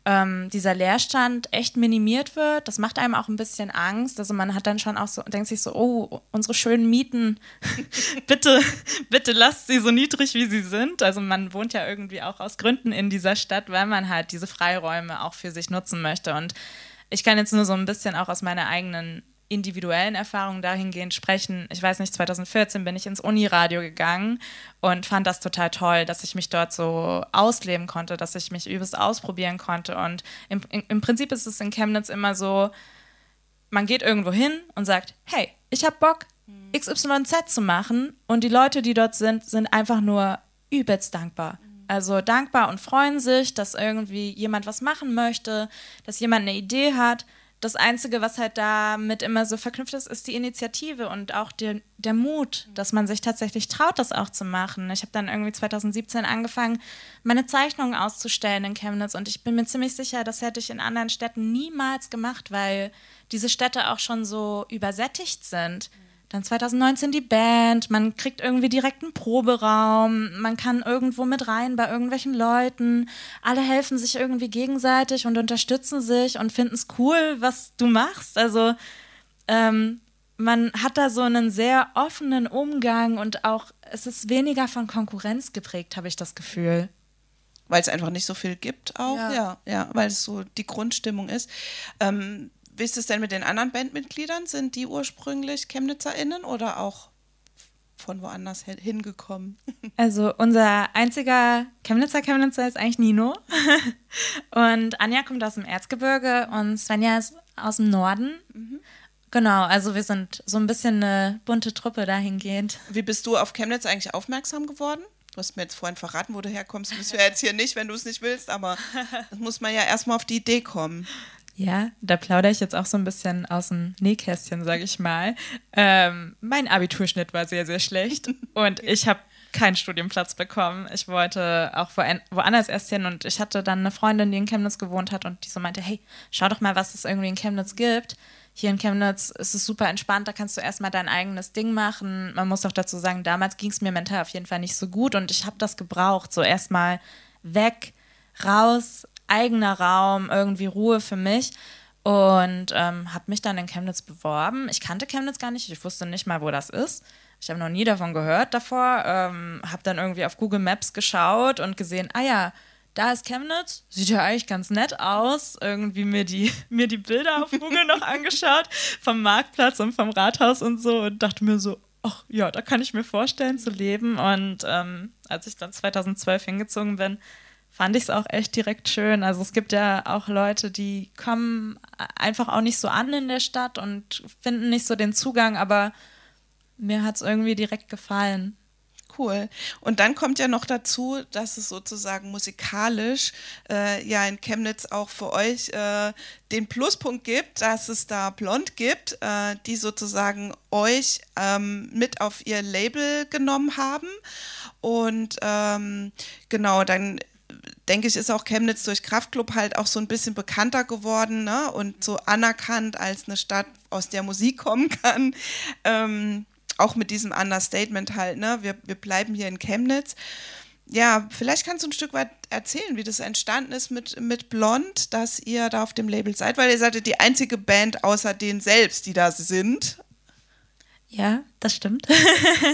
ähm, dieser Leerstand echt minimiert wird. Das macht einem auch ein bisschen Angst. Also man hat dann schon auch so, denkt sich so, oh, unsere schönen Mieten, bitte, bitte lasst sie so niedrig, wie sie sind. Also man wohnt ja irgendwie auch aus Gründen in dieser Stadt, weil man halt diese Freiräume auch für sich nutzen möchte. Und ich kann jetzt nur so ein bisschen auch aus meiner eigenen individuellen Erfahrungen dahingehend sprechen. Ich weiß nicht, 2014 bin ich ins Uniradio gegangen und fand das total toll, dass ich mich dort so ausleben konnte, dass ich mich übelst ausprobieren konnte. Und im, im Prinzip ist es in Chemnitz immer so, man geht irgendwo hin und sagt, hey, ich habe Bock, XYZ zu machen. Und die Leute, die dort sind, sind einfach nur übelst dankbar. Also dankbar und freuen sich, dass irgendwie jemand was machen möchte, dass jemand eine Idee hat das Einzige, was halt damit immer so verknüpft ist, ist die Initiative und auch der, der Mut, dass man sich tatsächlich traut, das auch zu machen. Ich habe dann irgendwie 2017 angefangen, meine Zeichnungen auszustellen in Chemnitz und ich bin mir ziemlich sicher, das hätte ich in anderen Städten niemals gemacht, weil diese Städte auch schon so übersättigt sind. Mhm dann 2019 die Band, man kriegt irgendwie direkt einen Proberaum, man kann irgendwo mit rein bei irgendwelchen Leuten. Alle helfen sich irgendwie gegenseitig und unterstützen sich und finden es cool, was du machst. Also ähm, man hat da so einen sehr offenen Umgang und auch es ist weniger von Konkurrenz geprägt, habe ich das Gefühl. Weil es einfach nicht so viel gibt auch, ja, ja, ja weil es so die Grundstimmung ist. Ähm, wie ist es denn mit den anderen Bandmitgliedern? Sind die ursprünglich ChemnitzerInnen oder auch von woanders hingekommen? Also unser einziger Chemnitzer Chemnitzer ist eigentlich Nino. und Anja kommt aus dem Erzgebirge und Svenja ist aus dem Norden. Mhm. Genau, also wir sind so ein bisschen eine bunte Truppe dahingehend. Wie bist du auf Chemnitz eigentlich aufmerksam geworden? Du hast mir jetzt vorhin verraten, wo du herkommst. Müssen wir jetzt hier nicht, wenn du es nicht willst, aber das muss man ja erstmal auf die Idee kommen. Ja, da plaudere ich jetzt auch so ein bisschen aus dem Nähkästchen, sage ich mal. Ähm, mein Abiturschnitt war sehr, sehr schlecht und ich habe keinen Studienplatz bekommen. Ich wollte auch woanders erst hin und ich hatte dann eine Freundin, die in Chemnitz gewohnt hat und die so meinte, hey, schau doch mal, was es irgendwie in Chemnitz gibt. Hier in Chemnitz ist es super entspannt, da kannst du erstmal dein eigenes Ding machen. Man muss auch dazu sagen, damals ging es mir mental auf jeden Fall nicht so gut und ich habe das gebraucht. So erstmal weg, raus, eigener Raum, irgendwie Ruhe für mich und ähm, habe mich dann in Chemnitz beworben. Ich kannte Chemnitz gar nicht, ich wusste nicht mal, wo das ist. Ich habe noch nie davon gehört davor, ähm, habe dann irgendwie auf Google Maps geschaut und gesehen, ah ja, da ist Chemnitz, sieht ja eigentlich ganz nett aus. Irgendwie mir die, mir die Bilder auf Google noch angeschaut vom Marktplatz und vom Rathaus und so und dachte mir so, ach ja, da kann ich mir vorstellen zu leben. Und ähm, als ich dann 2012 hingezogen bin, fand ich es auch echt direkt schön. Also es gibt ja auch Leute, die kommen einfach auch nicht so an in der Stadt und finden nicht so den Zugang, aber mir hat es irgendwie direkt gefallen. Cool. Und dann kommt ja noch dazu, dass es sozusagen musikalisch äh, ja in Chemnitz auch für euch äh, den Pluspunkt gibt, dass es da Blond gibt, äh, die sozusagen euch ähm, mit auf ihr Label genommen haben. Und ähm, genau, dann denke ich, ist auch Chemnitz durch Kraftklub halt auch so ein bisschen bekannter geworden ne? und so anerkannt als eine Stadt, aus der Musik kommen kann. Ähm, auch mit diesem Understatement halt, ne? Wir, wir bleiben hier in Chemnitz. Ja, vielleicht kannst du ein Stück weit erzählen, wie das entstanden ist mit, mit Blond, dass ihr da auf dem Label seid, weil ihr seid ja die einzige Band außer denen selbst, die da sind. Ja, das stimmt.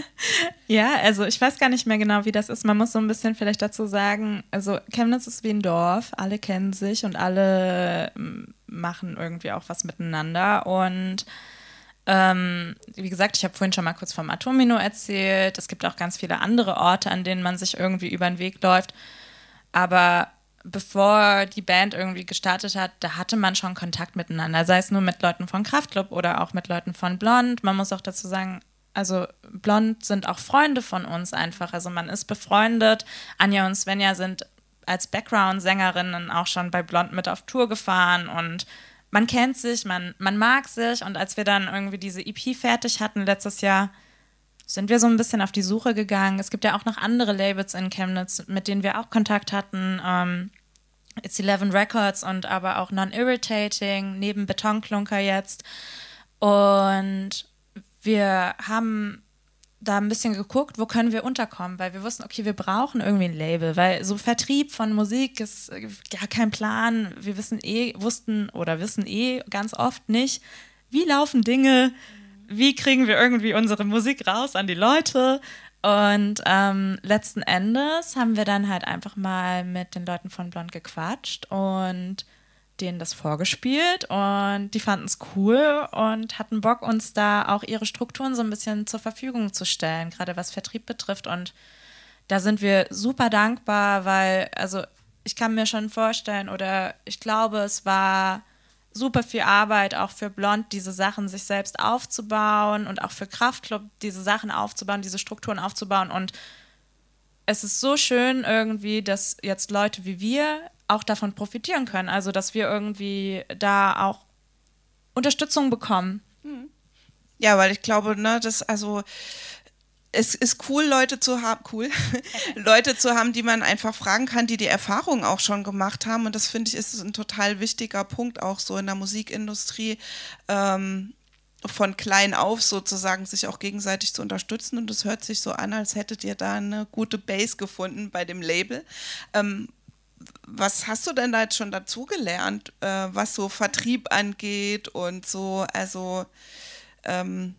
ja, also ich weiß gar nicht mehr genau, wie das ist. Man muss so ein bisschen vielleicht dazu sagen, also Chemnitz ist wie ein Dorf, alle kennen sich und alle machen irgendwie auch was miteinander. Und ähm, wie gesagt, ich habe vorhin schon mal kurz vom Atomino erzählt. Es gibt auch ganz viele andere Orte, an denen man sich irgendwie über den Weg läuft. Aber bevor die Band irgendwie gestartet hat, da hatte man schon Kontakt miteinander, sei es nur mit Leuten von Kraftklub oder auch mit Leuten von Blond. Man muss auch dazu sagen, also Blond sind auch Freunde von uns einfach. Also man ist befreundet. Anja und Svenja sind als Background-Sängerinnen auch schon bei Blond mit auf Tour gefahren und man kennt sich, man, man mag sich. Und als wir dann irgendwie diese EP fertig hatten letztes Jahr, sind wir so ein bisschen auf die Suche gegangen. Es gibt ja auch noch andere Labels in Chemnitz, mit denen wir auch Kontakt hatten. Ähm, It's Eleven Records und aber auch Non-Irritating, neben Betonklunker jetzt. Und wir haben da ein bisschen geguckt, wo können wir unterkommen, weil wir wussten, okay, wir brauchen irgendwie ein Label, weil so Vertrieb von Musik ist gar kein Plan. Wir wissen eh, wussten oder wissen eh ganz oft nicht, wie laufen Dinge, wie kriegen wir irgendwie unsere Musik raus an die Leute. Und ähm, letzten Endes haben wir dann halt einfach mal mit den Leuten von Blond gequatscht und denen das vorgespielt und die fanden es cool und hatten Bock, uns da auch ihre Strukturen so ein bisschen zur Verfügung zu stellen, gerade was Vertrieb betrifft. Und da sind wir super dankbar, weil, also ich kann mir schon vorstellen oder ich glaube, es war super viel Arbeit auch für Blond, diese Sachen sich selbst aufzubauen und auch für Kraftclub diese Sachen aufzubauen, diese Strukturen aufzubauen. Und es ist so schön irgendwie, dass jetzt Leute wie wir auch davon profitieren können. Also, dass wir irgendwie da auch Unterstützung bekommen. Hm. Ja, weil ich glaube, ne, dass also es ist cool, Leute zu haben, cool, Leute zu haben, die man einfach fragen kann, die die Erfahrung auch schon gemacht haben. Und das finde ich ist ein total wichtiger Punkt auch so in der Musikindustrie. Ähm, von klein auf sozusagen sich auch gegenseitig zu unterstützen und es hört sich so an, als hättet ihr da eine gute Base gefunden bei dem Label. Ähm, was hast du denn da jetzt schon dazugelernt, äh, was so Vertrieb angeht und so, also ähm,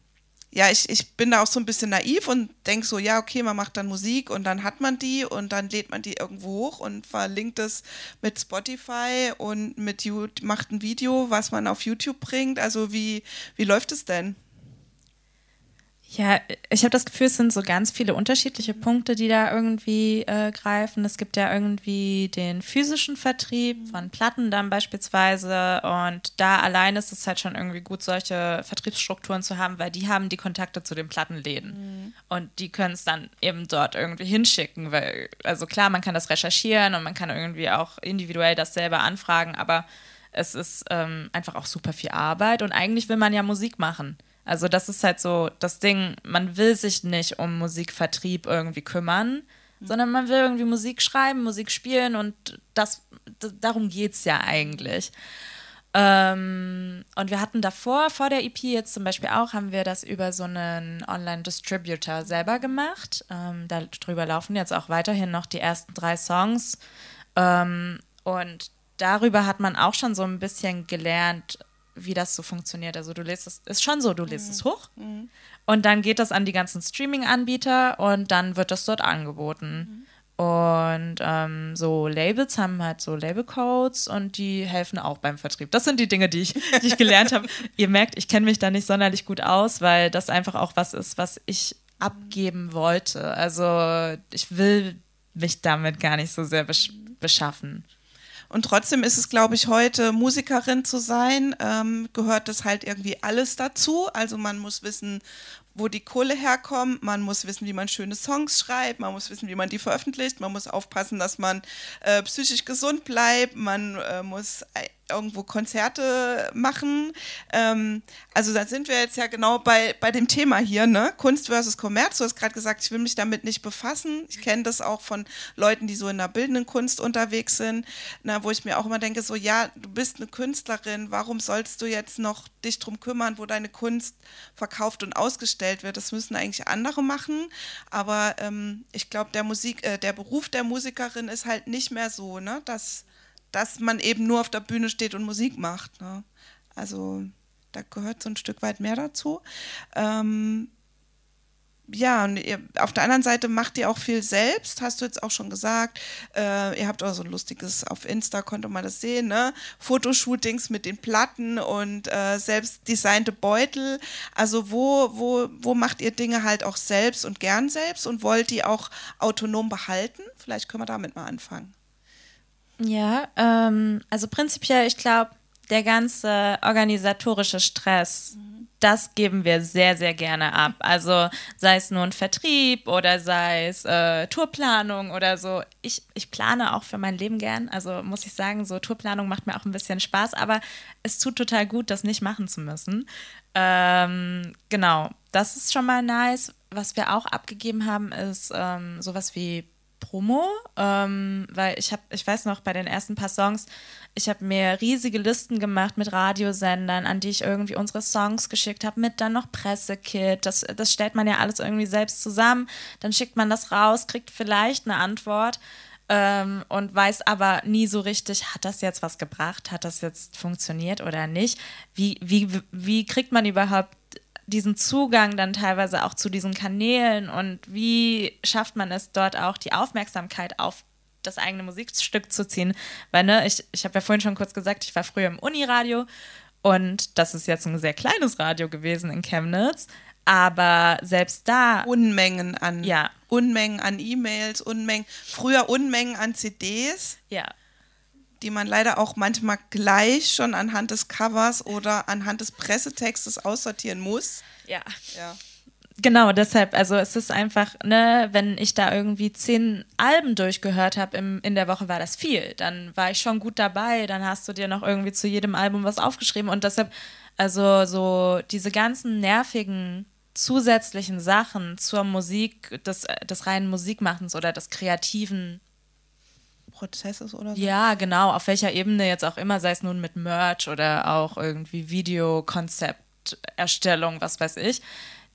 ja, ich, ich bin da auch so ein bisschen naiv und denke so, ja, okay, man macht dann Musik und dann hat man die und dann lädt man die irgendwo hoch und verlinkt es mit Spotify und mit YouTube, macht ein Video, was man auf YouTube bringt. Also wie, wie läuft es denn? Ja, ich habe das Gefühl, es sind so ganz viele unterschiedliche Punkte, die da irgendwie äh, greifen. Es gibt ja irgendwie den physischen Vertrieb von Platten dann beispielsweise und da allein ist es halt schon irgendwie gut, solche Vertriebsstrukturen zu haben, weil die haben die Kontakte zu den Plattenläden mhm. und die können es dann eben dort irgendwie hinschicken, weil, also klar, man kann das recherchieren und man kann irgendwie auch individuell das selber anfragen, aber es ist ähm, einfach auch super viel Arbeit und eigentlich will man ja Musik machen. Also das ist halt so das Ding, man will sich nicht um Musikvertrieb irgendwie kümmern, mhm. sondern man will irgendwie Musik schreiben, Musik spielen und das, darum geht es ja eigentlich. Ähm, und wir hatten davor, vor der EP jetzt zum Beispiel auch, haben wir das über so einen Online-Distributor selber gemacht. Ähm, darüber laufen jetzt auch weiterhin noch die ersten drei Songs. Ähm, und darüber hat man auch schon so ein bisschen gelernt, wie das so funktioniert. Also du lädst es, ist schon so, du lädst mhm. es hoch mhm. und dann geht das an die ganzen Streaming-Anbieter und dann wird das dort angeboten. Mhm. Und ähm, so Labels haben halt so Labelcodes und die helfen auch beim Vertrieb. Das sind die Dinge, die ich, die ich gelernt habe. Ihr merkt, ich kenne mich da nicht sonderlich gut aus, weil das einfach auch was ist, was ich abgeben wollte. Also ich will mich damit gar nicht so sehr besch beschaffen. Und trotzdem ist es, glaube ich, heute Musikerin zu sein, ähm, gehört das halt irgendwie alles dazu. Also man muss wissen, wo die Kohle herkommt, man muss wissen, wie man schöne Songs schreibt, man muss wissen, wie man die veröffentlicht, man muss aufpassen, dass man äh, psychisch gesund bleibt, man äh, muss irgendwo Konzerte machen. Ähm, also da sind wir jetzt ja genau bei, bei dem Thema hier, ne? Kunst versus Kommerz. Du hast gerade gesagt, ich will mich damit nicht befassen. Ich kenne das auch von Leuten, die so in der bildenden Kunst unterwegs sind, na, wo ich mir auch immer denke, so ja, du bist eine Künstlerin, warum sollst du jetzt noch dich drum kümmern, wo deine Kunst verkauft und ausgestellt wird? Das müssen eigentlich andere machen. Aber ähm, ich glaube, der Musik, äh, der Beruf der Musikerin ist halt nicht mehr so, ne? Dass dass man eben nur auf der Bühne steht und Musik macht. Ne? Also da gehört so ein Stück weit mehr dazu. Ähm, ja, und ihr, auf der anderen Seite macht ihr auch viel selbst, hast du jetzt auch schon gesagt. Äh, ihr habt auch so ein lustiges, auf Insta konnte man das sehen, ne? Fotoshootings mit den Platten und äh, selbst designte Beutel. Also wo, wo, wo macht ihr Dinge halt auch selbst und gern selbst und wollt die auch autonom behalten? Vielleicht können wir damit mal anfangen. Ja, ähm, also prinzipiell, ich glaube, der ganze organisatorische Stress, mhm. Das geben wir sehr, sehr gerne ab. Also sei es nun Vertrieb oder sei es äh, Tourplanung oder so. Ich, ich plane auch für mein Leben gern. Also muss ich sagen, so Tourplanung macht mir auch ein bisschen Spaß, aber es tut total gut, das nicht machen zu müssen. Ähm, genau, das ist schon mal nice. Was wir auch abgegeben haben, ist ähm, sowas wie Promo, ähm, weil ich habe, ich weiß noch, bei den ersten paar Songs, ich habe mir riesige Listen gemacht mit Radiosendern, an die ich irgendwie unsere Songs geschickt habe, mit dann noch Pressekit. Das, das stellt man ja alles irgendwie selbst zusammen. Dann schickt man das raus, kriegt vielleicht eine Antwort ähm, und weiß aber nie so richtig, hat das jetzt was gebracht, hat das jetzt funktioniert oder nicht. Wie, wie, wie kriegt man überhaupt diesen Zugang dann teilweise auch zu diesen Kanälen und wie schafft man es dort auch die Aufmerksamkeit auf das eigene Musikstück zu ziehen? Weil, ne, ich, ich habe ja vorhin schon kurz gesagt, ich war früher im Uniradio und das ist jetzt ein sehr kleines Radio gewesen in Chemnitz. Aber selbst da. Unmengen an. Ja. Unmengen an E-Mails, Unmengen. Früher Unmengen an CDs. Ja die man leider auch manchmal gleich schon anhand des Covers oder anhand des Pressetextes aussortieren muss. Ja. ja. Genau, deshalb, also es ist einfach, ne, wenn ich da irgendwie zehn Alben durchgehört habe in der Woche, war das viel. Dann war ich schon gut dabei, dann hast du dir noch irgendwie zu jedem Album was aufgeschrieben und deshalb, also so diese ganzen nervigen zusätzlichen Sachen zur Musik, des, des reinen Musikmachens oder des kreativen Prozesses oder so? Ja, genau, auf welcher Ebene jetzt auch immer, sei es nun mit Merch oder auch irgendwie Videokonzepterstellung, was weiß ich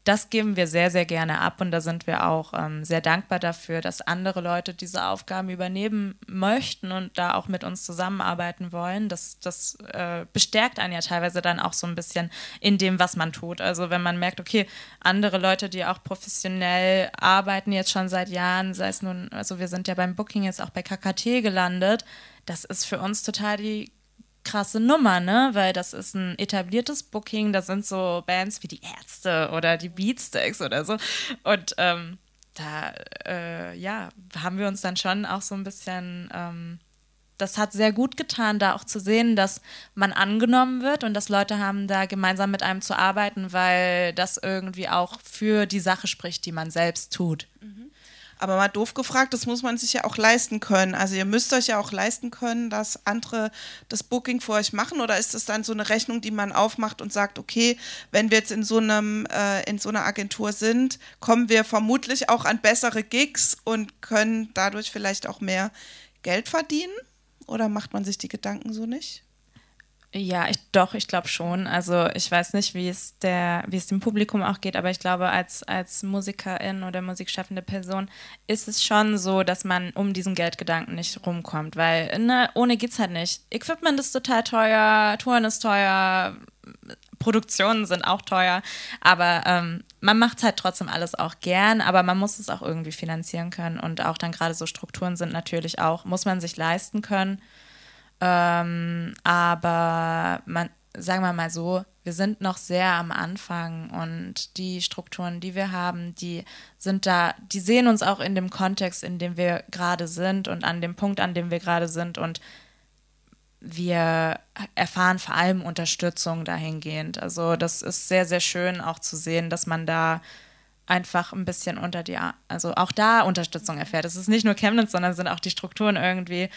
das geben wir sehr, sehr gerne ab und da sind wir auch ähm, sehr dankbar dafür, dass andere Leute diese Aufgaben übernehmen möchten und da auch mit uns zusammenarbeiten wollen. Das, das äh, bestärkt einen ja teilweise dann auch so ein bisschen in dem, was man tut. Also wenn man merkt, okay, andere Leute, die auch professionell arbeiten jetzt schon seit Jahren, sei es nun, also wir sind ja beim Booking jetzt auch bei KKT gelandet, das ist für uns total die krasse Nummer, ne? Weil das ist ein etabliertes Booking, da sind so Bands wie die Ärzte oder die Beatsteaks oder so. Und ähm, da, äh, ja, haben wir uns dann schon auch so ein bisschen, ähm, das hat sehr gut getan, da auch zu sehen, dass man angenommen wird und dass Leute haben, da gemeinsam mit einem zu arbeiten, weil das irgendwie auch für die Sache spricht, die man selbst tut. Mhm. Aber mal doof gefragt, das muss man sich ja auch leisten können. Also ihr müsst euch ja auch leisten können, dass andere das Booking für euch machen oder ist das dann so eine Rechnung, die man aufmacht und sagt, okay, wenn wir jetzt in so einem äh, in so einer Agentur sind, kommen wir vermutlich auch an bessere Gigs und können dadurch vielleicht auch mehr Geld verdienen? Oder macht man sich die Gedanken so nicht? Ja, ich, doch, ich glaube schon. Also ich weiß nicht, wie es, der, wie es dem Publikum auch geht, aber ich glaube, als, als Musikerin oder musikschaffende Person ist es schon so, dass man um diesen Geldgedanken nicht rumkommt, weil ne, ohne geht's halt nicht. Equipment ist total teuer, Touren ist teuer, Produktionen sind auch teuer, aber ähm, man macht halt trotzdem alles auch gern, aber man muss es auch irgendwie finanzieren können und auch dann gerade so Strukturen sind natürlich auch, muss man sich leisten können. Ähm, aber man, sagen wir mal so, wir sind noch sehr am Anfang und die Strukturen, die wir haben, die sind da, die sehen uns auch in dem Kontext, in dem wir gerade sind und an dem Punkt, an dem wir gerade sind und wir erfahren vor allem Unterstützung dahingehend. Also das ist sehr, sehr schön auch zu sehen, dass man da einfach ein bisschen unter die, also auch da Unterstützung erfährt. Es ist nicht nur Chemnitz, sondern sind auch die Strukturen irgendwie.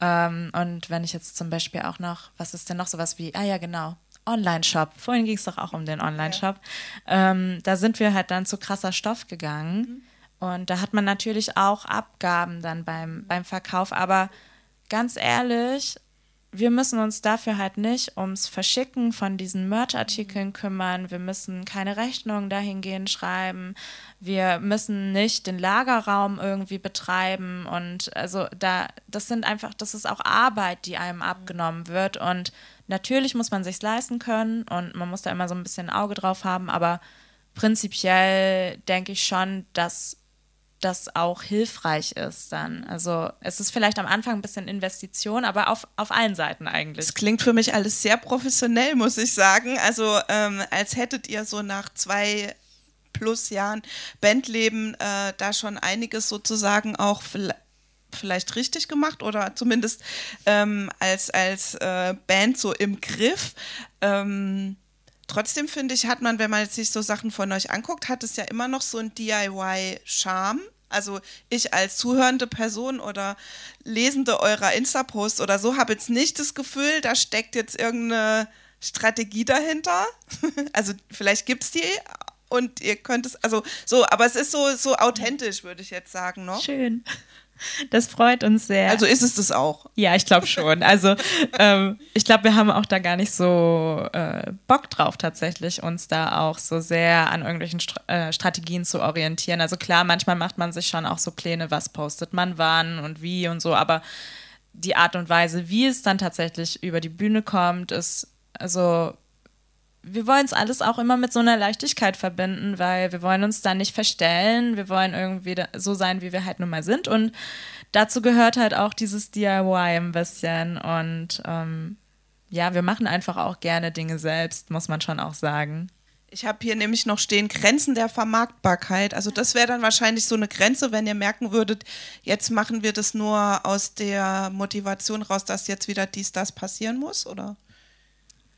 Ähm, und wenn ich jetzt zum Beispiel auch noch, was ist denn noch sowas wie, ah ja, genau, Online-Shop. Vorhin ging es doch auch um den Online-Shop. Ja. Ähm, da sind wir halt dann zu krasser Stoff gegangen. Mhm. Und da hat man natürlich auch Abgaben dann beim, beim Verkauf. Aber ganz ehrlich, wir müssen uns dafür halt nicht ums Verschicken von diesen Merch-Artikeln kümmern. Wir müssen keine Rechnungen dahingehend schreiben. Wir müssen nicht den Lagerraum irgendwie betreiben. Und also da, das sind einfach, das ist auch Arbeit, die einem abgenommen wird. Und natürlich muss man sich leisten können und man muss da immer so ein bisschen ein Auge drauf haben. Aber prinzipiell denke ich schon, dass das auch hilfreich ist dann. Also es ist vielleicht am Anfang ein bisschen Investition, aber auf, auf allen Seiten eigentlich. Es klingt für mich alles sehr professionell, muss ich sagen. Also ähm, als hättet ihr so nach zwei plus Jahren Bandleben äh, da schon einiges sozusagen auch vielleicht richtig gemacht oder zumindest ähm, als, als äh, Band so im Griff. Ähm, Trotzdem finde ich, hat man, wenn man sich so Sachen von euch anguckt, hat es ja immer noch so ein DIY-Charme. Also ich als zuhörende Person oder Lesende eurer Insta-Posts oder so habe jetzt nicht das Gefühl, da steckt jetzt irgendeine Strategie dahinter. also vielleicht gibt es die und ihr könnt es, also so, aber es ist so, so authentisch, würde ich jetzt sagen. Ne? Schön. Das freut uns sehr. Also ist es das auch? Ja, ich glaube schon. Also ähm, ich glaube, wir haben auch da gar nicht so äh, Bock drauf, tatsächlich uns da auch so sehr an irgendwelchen St äh, Strategien zu orientieren. Also klar, manchmal macht man sich schon auch so Pläne, was postet man wann und wie und so, aber die Art und Weise, wie es dann tatsächlich über die Bühne kommt, ist also wir wollen es alles auch immer mit so einer Leichtigkeit verbinden, weil wir wollen uns da nicht verstellen. Wir wollen irgendwie so sein, wie wir halt nun mal sind. Und dazu gehört halt auch dieses DIY ein bisschen. Und ähm, ja, wir machen einfach auch gerne Dinge selbst, muss man schon auch sagen. Ich habe hier nämlich noch stehen Grenzen der Vermarktbarkeit. Also das wäre dann wahrscheinlich so eine Grenze, wenn ihr merken würdet, jetzt machen wir das nur aus der Motivation raus, dass jetzt wieder dies, das passieren muss, oder?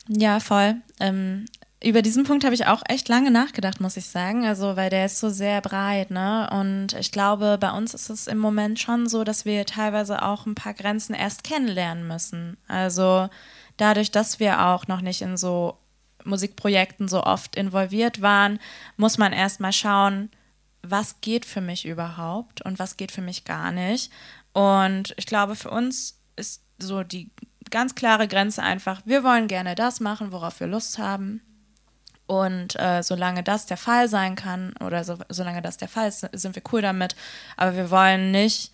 Ja, voll. Ähm, über diesen Punkt habe ich auch echt lange nachgedacht, muss ich sagen. Also, weil der ist so sehr breit, ne? Und ich glaube, bei uns ist es im Moment schon so, dass wir teilweise auch ein paar Grenzen erst kennenlernen müssen. Also, dadurch, dass wir auch noch nicht in so Musikprojekten so oft involviert waren, muss man erst mal schauen, was geht für mich überhaupt und was geht für mich gar nicht. Und ich glaube, für uns ist so die ganz klare Grenze einfach, wir wollen gerne das machen, worauf wir Lust haben. Und äh, solange das der Fall sein kann oder so, solange das der Fall ist, sind wir cool damit. Aber wir wollen nicht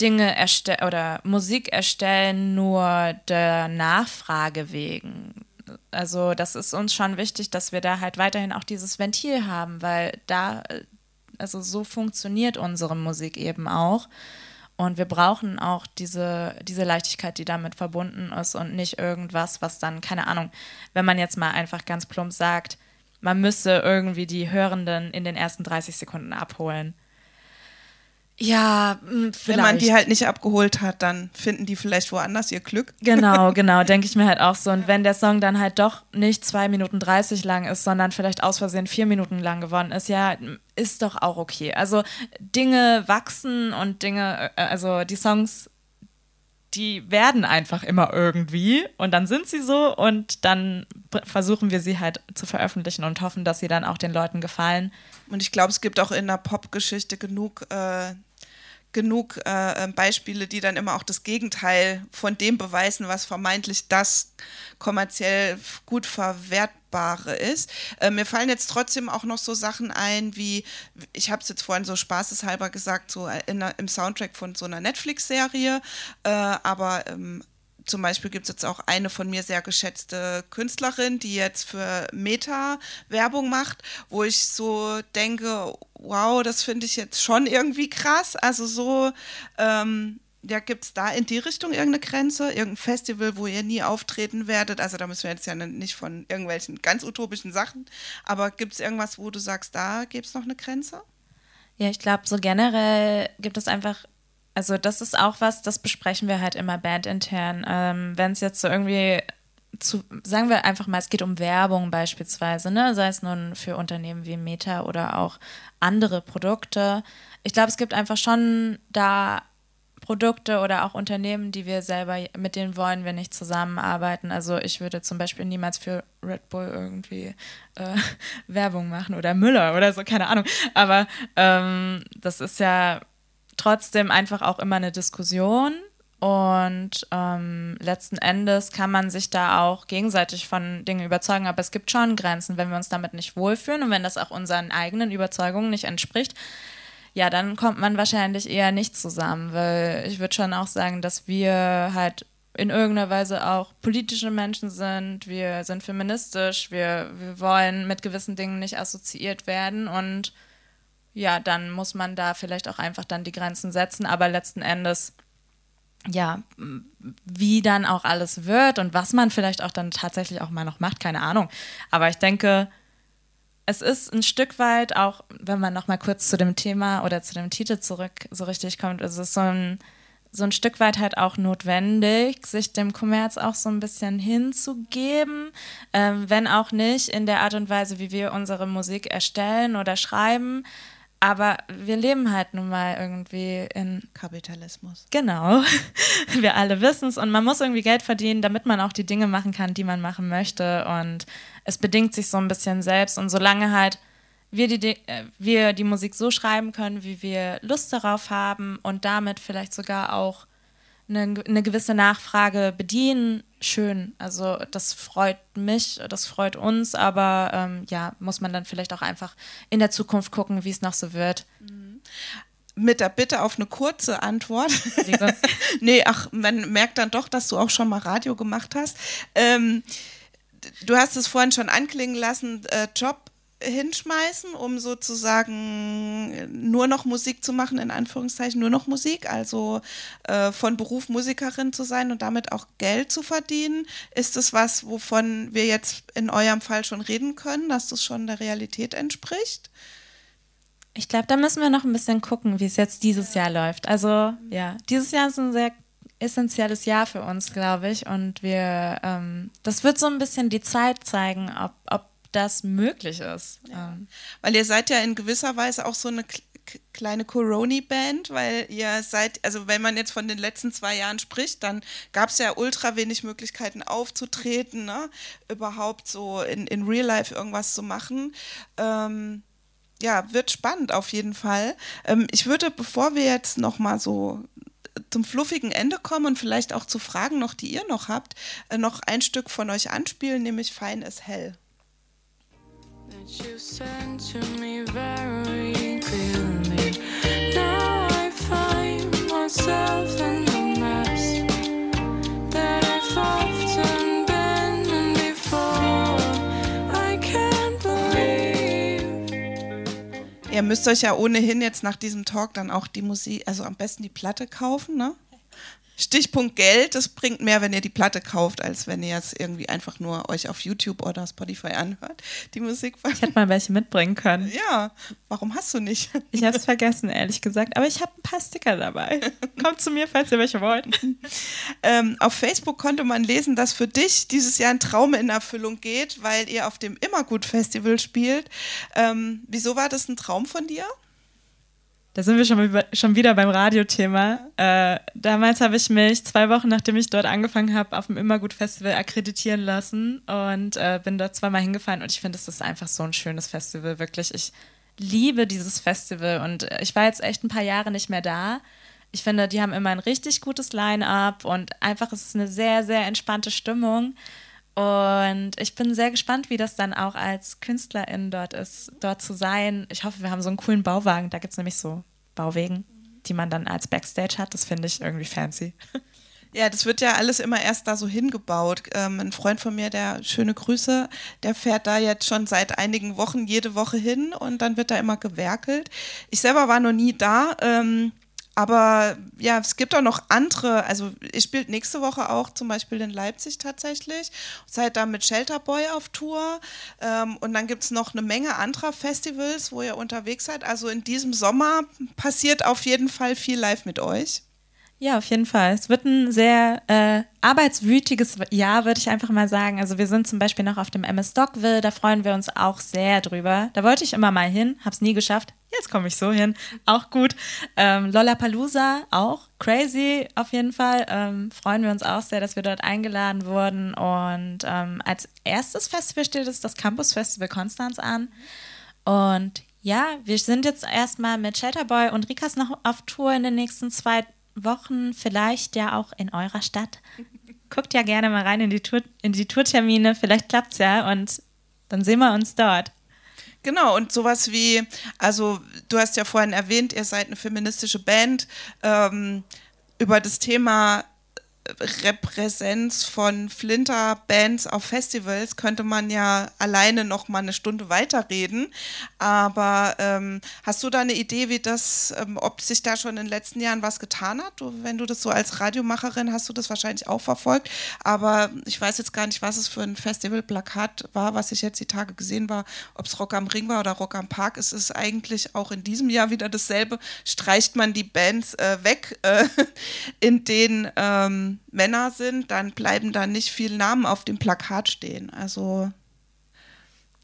Dinge erstellen oder Musik erstellen nur der Nachfrage wegen. Also das ist uns schon wichtig, dass wir da halt weiterhin auch dieses Ventil haben, weil da, äh, also so funktioniert unsere Musik eben auch. Und wir brauchen auch diese, diese Leichtigkeit, die damit verbunden ist und nicht irgendwas, was dann, keine Ahnung, wenn man jetzt mal einfach ganz plump sagt, man müsse irgendwie die Hörenden in den ersten 30 Sekunden abholen. Ja, vielleicht. Wenn man die halt nicht abgeholt hat, dann finden die vielleicht woanders ihr Glück. Genau, genau, denke ich mir halt auch so. Und wenn der Song dann halt doch nicht 2 Minuten 30 lang ist, sondern vielleicht aus Versehen 4 Minuten lang geworden ist, ja, ist doch auch okay. Also Dinge wachsen und Dinge, äh, also die Songs, die werden einfach immer irgendwie und dann sind sie so und dann versuchen wir sie halt zu veröffentlichen und hoffen, dass sie dann auch den Leuten gefallen. Und ich glaube, es gibt auch in der Popgeschichte genug äh, genug äh, ähm, Beispiele, die dann immer auch das Gegenteil von dem beweisen, was vermeintlich das kommerziell gut verwertbare ist. Äh, mir fallen jetzt trotzdem auch noch so Sachen ein, wie, ich habe es jetzt vorhin so spaßeshalber gesagt, so in, im Soundtrack von so einer Netflix-Serie, äh, aber ähm, zum Beispiel gibt es jetzt auch eine von mir sehr geschätzte Künstlerin, die jetzt für Meta Werbung macht, wo ich so denke, wow, das finde ich jetzt schon irgendwie krass. Also so, ähm, ja, gibt es da in die Richtung irgendeine Grenze, irgendein Festival, wo ihr nie auftreten werdet? Also da müssen wir jetzt ja nicht von irgendwelchen ganz utopischen Sachen, aber gibt es irgendwas, wo du sagst, da gibt es noch eine Grenze? Ja, ich glaube, so generell gibt es einfach also das ist auch was, das besprechen wir halt immer bandintern. Ähm, Wenn es jetzt so irgendwie zu, sagen wir einfach mal, es geht um Werbung beispielsweise, ne? sei es nun für Unternehmen wie Meta oder auch andere Produkte. Ich glaube, es gibt einfach schon da Produkte oder auch Unternehmen, die wir selber, mit denen wollen wir nicht zusammenarbeiten. Also ich würde zum Beispiel niemals für Red Bull irgendwie äh, Werbung machen oder Müller oder so, keine Ahnung. Aber ähm, das ist ja trotzdem einfach auch immer eine Diskussion. Und ähm, letzten Endes kann man sich da auch gegenseitig von Dingen überzeugen, aber es gibt schon Grenzen, wenn wir uns damit nicht wohlfühlen und wenn das auch unseren eigenen Überzeugungen nicht entspricht, ja, dann kommt man wahrscheinlich eher nicht zusammen, weil ich würde schon auch sagen, dass wir halt in irgendeiner Weise auch politische Menschen sind, wir sind feministisch, wir, wir wollen mit gewissen Dingen nicht assoziiert werden. Und ja, dann muss man da vielleicht auch einfach dann die Grenzen setzen. Aber letzten Endes, ja, wie dann auch alles wird und was man vielleicht auch dann tatsächlich auch mal noch macht, keine Ahnung. Aber ich denke, es ist ein Stück weit auch, wenn man noch mal kurz zu dem Thema oder zu dem Titel zurück so richtig kommt, es ist so ein, so ein Stück weit halt auch notwendig, sich dem Kommerz auch so ein bisschen hinzugeben, ähm, wenn auch nicht in der Art und Weise, wie wir unsere Musik erstellen oder schreiben, aber wir leben halt nun mal irgendwie in Kapitalismus. Genau. Wir alle wissen es und man muss irgendwie Geld verdienen, damit man auch die Dinge machen kann, die man machen möchte. Und es bedingt sich so ein bisschen selbst. Und solange halt wir die, äh, wir die Musik so schreiben können, wie wir Lust darauf haben und damit vielleicht sogar auch eine, eine gewisse Nachfrage bedienen, schön. Also das freut mich, das freut uns, aber ähm, ja, muss man dann vielleicht auch einfach in der Zukunft gucken, wie es noch so wird. Mhm. Mit der Bitte auf eine kurze Antwort. nee, ach, man merkt dann doch, dass du auch schon mal Radio gemacht hast. Ähm, du hast es vorhin schon anklingen lassen, äh, Job hinschmeißen, um sozusagen nur noch Musik zu machen, in Anführungszeichen nur noch Musik, also äh, von Beruf Musikerin zu sein und damit auch Geld zu verdienen? Ist das was, wovon wir jetzt in eurem Fall schon reden können, dass das schon der Realität entspricht? Ich glaube, da müssen wir noch ein bisschen gucken, wie es jetzt dieses Jahr läuft. Also ja, dieses Jahr ist ein sehr essentielles Jahr für uns, glaube ich. Und wir, ähm, das wird so ein bisschen die Zeit zeigen, ob, ob das möglich ist. Ja. Ähm. Weil ihr seid ja in gewisser Weise auch so eine kleine Coroni-Band, weil ihr seid, also wenn man jetzt von den letzten zwei Jahren spricht, dann gab es ja ultra wenig Möglichkeiten aufzutreten, ne? überhaupt so in, in Real Life irgendwas zu machen. Ähm, ja, wird spannend auf jeden Fall. Ähm, ich würde, bevor wir jetzt nochmal so zum fluffigen Ende kommen und vielleicht auch zu Fragen noch, die ihr noch habt, äh, noch ein Stück von euch anspielen, nämlich Fein ist hell. Ihr müsst euch ja ohnehin jetzt nach diesem Talk dann auch die Musik, also am besten die Platte kaufen, ne? Stichpunkt Geld, das bringt mehr, wenn ihr die Platte kauft, als wenn ihr es irgendwie einfach nur euch auf YouTube oder Spotify anhört, die Musik. Ich hätte mal welche mitbringen können. Ja, warum hast du nicht? Ich habe es vergessen, ehrlich gesagt, aber ich habe ein paar Sticker dabei. Kommt zu mir, falls ihr welche wollt. Ähm, auf Facebook konnte man lesen, dass für dich dieses Jahr ein Traum in Erfüllung geht, weil ihr auf dem Immergut-Festival spielt. Ähm, wieso war das ein Traum von dir? Da sind wir schon, schon wieder beim Radiothema. Äh, damals habe ich mich zwei Wochen, nachdem ich dort angefangen habe, auf dem Immergut-Festival akkreditieren lassen und äh, bin dort zweimal hingefahren. Und ich finde, es ist einfach so ein schönes Festival, wirklich. Ich liebe dieses Festival und ich war jetzt echt ein paar Jahre nicht mehr da. Ich finde, die haben immer ein richtig gutes Line-up und einfach ist es eine sehr, sehr entspannte Stimmung. Und ich bin sehr gespannt, wie das dann auch als Künstlerin dort ist, dort zu sein. Ich hoffe, wir haben so einen coolen Bauwagen. Da gibt es nämlich so Bauwegen, die man dann als Backstage hat. Das finde ich irgendwie fancy. Ja, das wird ja alles immer erst da so hingebaut. Ähm, ein Freund von mir, der schöne Grüße, der fährt da jetzt schon seit einigen Wochen jede Woche hin und dann wird da immer gewerkelt. Ich selber war noch nie da. Ähm, aber ja, es gibt auch noch andere. Also, ihr spielt nächste Woche auch zum Beispiel in Leipzig tatsächlich. Seid da mit Shelterboy auf Tour. Ähm, und dann gibt es noch eine Menge anderer Festivals, wo ihr unterwegs seid. Also, in diesem Sommer passiert auf jeden Fall viel live mit euch. Ja, auf jeden Fall. Es wird ein sehr äh, arbeitswütiges Jahr, würde ich einfach mal sagen. Also wir sind zum Beispiel noch auf dem MS Dockville, da freuen wir uns auch sehr drüber. Da wollte ich immer mal hin, habe es nie geschafft. Jetzt komme ich so hin, auch gut. Ähm, Lollapalooza auch, crazy auf jeden Fall. Ähm, freuen wir uns auch sehr, dass wir dort eingeladen wurden. Und ähm, als erstes Festival steht es das Campus Festival Konstanz an. Und ja, wir sind jetzt erstmal mit Shelterboy und Rikas noch auf Tour in den nächsten zwei Wochen vielleicht ja auch in eurer Stadt. Guckt ja gerne mal rein in die, Tour, in die Tourtermine, vielleicht klappt es ja und dann sehen wir uns dort. Genau, und sowas wie, also du hast ja vorhin erwähnt, ihr seid eine feministische Band. Ähm, über das Thema Repräsenz von Flinter-Bands auf Festivals könnte man ja alleine noch mal eine Stunde weiterreden. Aber ähm, hast du da eine Idee, wie das, ähm, ob sich da schon in den letzten Jahren was getan hat? Du, wenn du das so als Radiomacherin hast du das wahrscheinlich auch verfolgt. Aber ich weiß jetzt gar nicht, was es für ein Festivalplakat war, was ich jetzt die Tage gesehen war, ob es Rock am Ring war oder Rock am Park. Es ist eigentlich auch in diesem Jahr wieder dasselbe. Streicht man die Bands äh, weg, äh, in denen ähm, Männer sind, dann bleiben da nicht viele Namen auf dem Plakat stehen. Also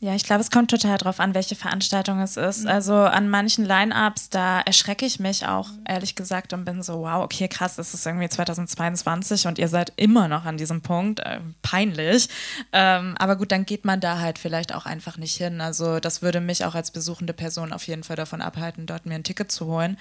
ja, ich glaube, es kommt total drauf an, welche Veranstaltung es ist. Mhm. Also an manchen Line-Ups, da erschrecke ich mich auch, ehrlich gesagt, und bin so, wow, okay, krass, es ist irgendwie 2022 und ihr seid immer noch an diesem Punkt. Äh, peinlich. Ähm, aber gut, dann geht man da halt vielleicht auch einfach nicht hin. Also das würde mich auch als besuchende Person auf jeden Fall davon abhalten, dort mir ein Ticket zu holen.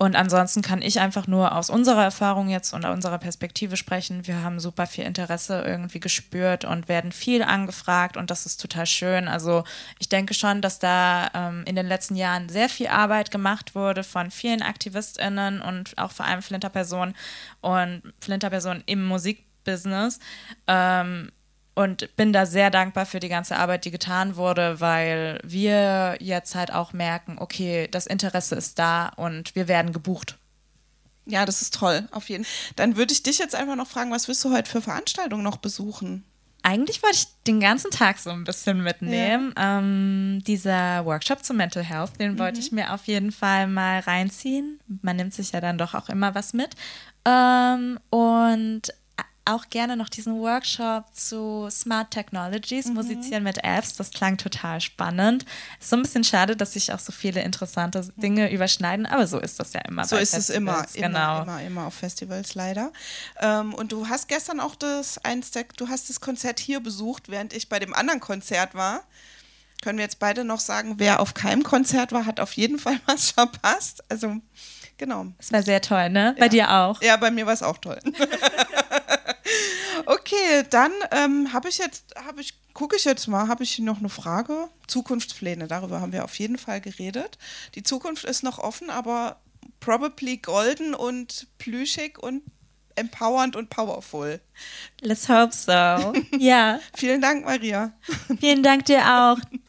Und ansonsten kann ich einfach nur aus unserer Erfahrung jetzt und unserer Perspektive sprechen. Wir haben super viel Interesse irgendwie gespürt und werden viel angefragt und das ist total schön. Also ich denke schon, dass da ähm, in den letzten Jahren sehr viel Arbeit gemacht wurde von vielen AktivistInnen und auch vor allem Flinterpersonen und Flinterpersonen im Musikbusiness. Ähm, und bin da sehr dankbar für die ganze Arbeit, die getan wurde, weil wir jetzt halt auch merken, okay, das Interesse ist da und wir werden gebucht. Ja, das ist toll, auf jeden Fall. Dann würde ich dich jetzt einfach noch fragen, was wirst du heute für Veranstaltungen noch besuchen? Eigentlich wollte ich den ganzen Tag so ein bisschen mitnehmen. Ja. Ähm, dieser Workshop zu Mental Health, den mhm. wollte ich mir auf jeden Fall mal reinziehen. Man nimmt sich ja dann doch auch immer was mit. Ähm, und auch gerne noch diesen Workshop zu Smart Technologies, mhm. Musizieren mit Apps. Das klang total spannend. Ist so ein bisschen schade, dass sich auch so viele interessante Dinge überschneiden, aber so ist das ja immer. So ist Festivals. es immer, genau. immer, immer, immer auf Festivals leider. Ähm, und du hast gestern auch das eins der, du hast das Konzert hier besucht, während ich bei dem anderen Konzert war. Können wir jetzt beide noch sagen, wer auf keinem Konzert war, hat auf jeden Fall was verpasst. Also genau. Es war sehr toll, ne? Bei ja. dir auch. Ja, bei mir war es auch toll. Okay, dann ähm, habe ich jetzt, habe ich, gucke ich jetzt mal, habe ich noch eine Frage? Zukunftspläne, darüber haben wir auf jeden Fall geredet. Die Zukunft ist noch offen, aber probably golden und plüschig und empowernd und powerful. Let's hope so. Ja. Vielen Dank, Maria. Vielen Dank dir auch.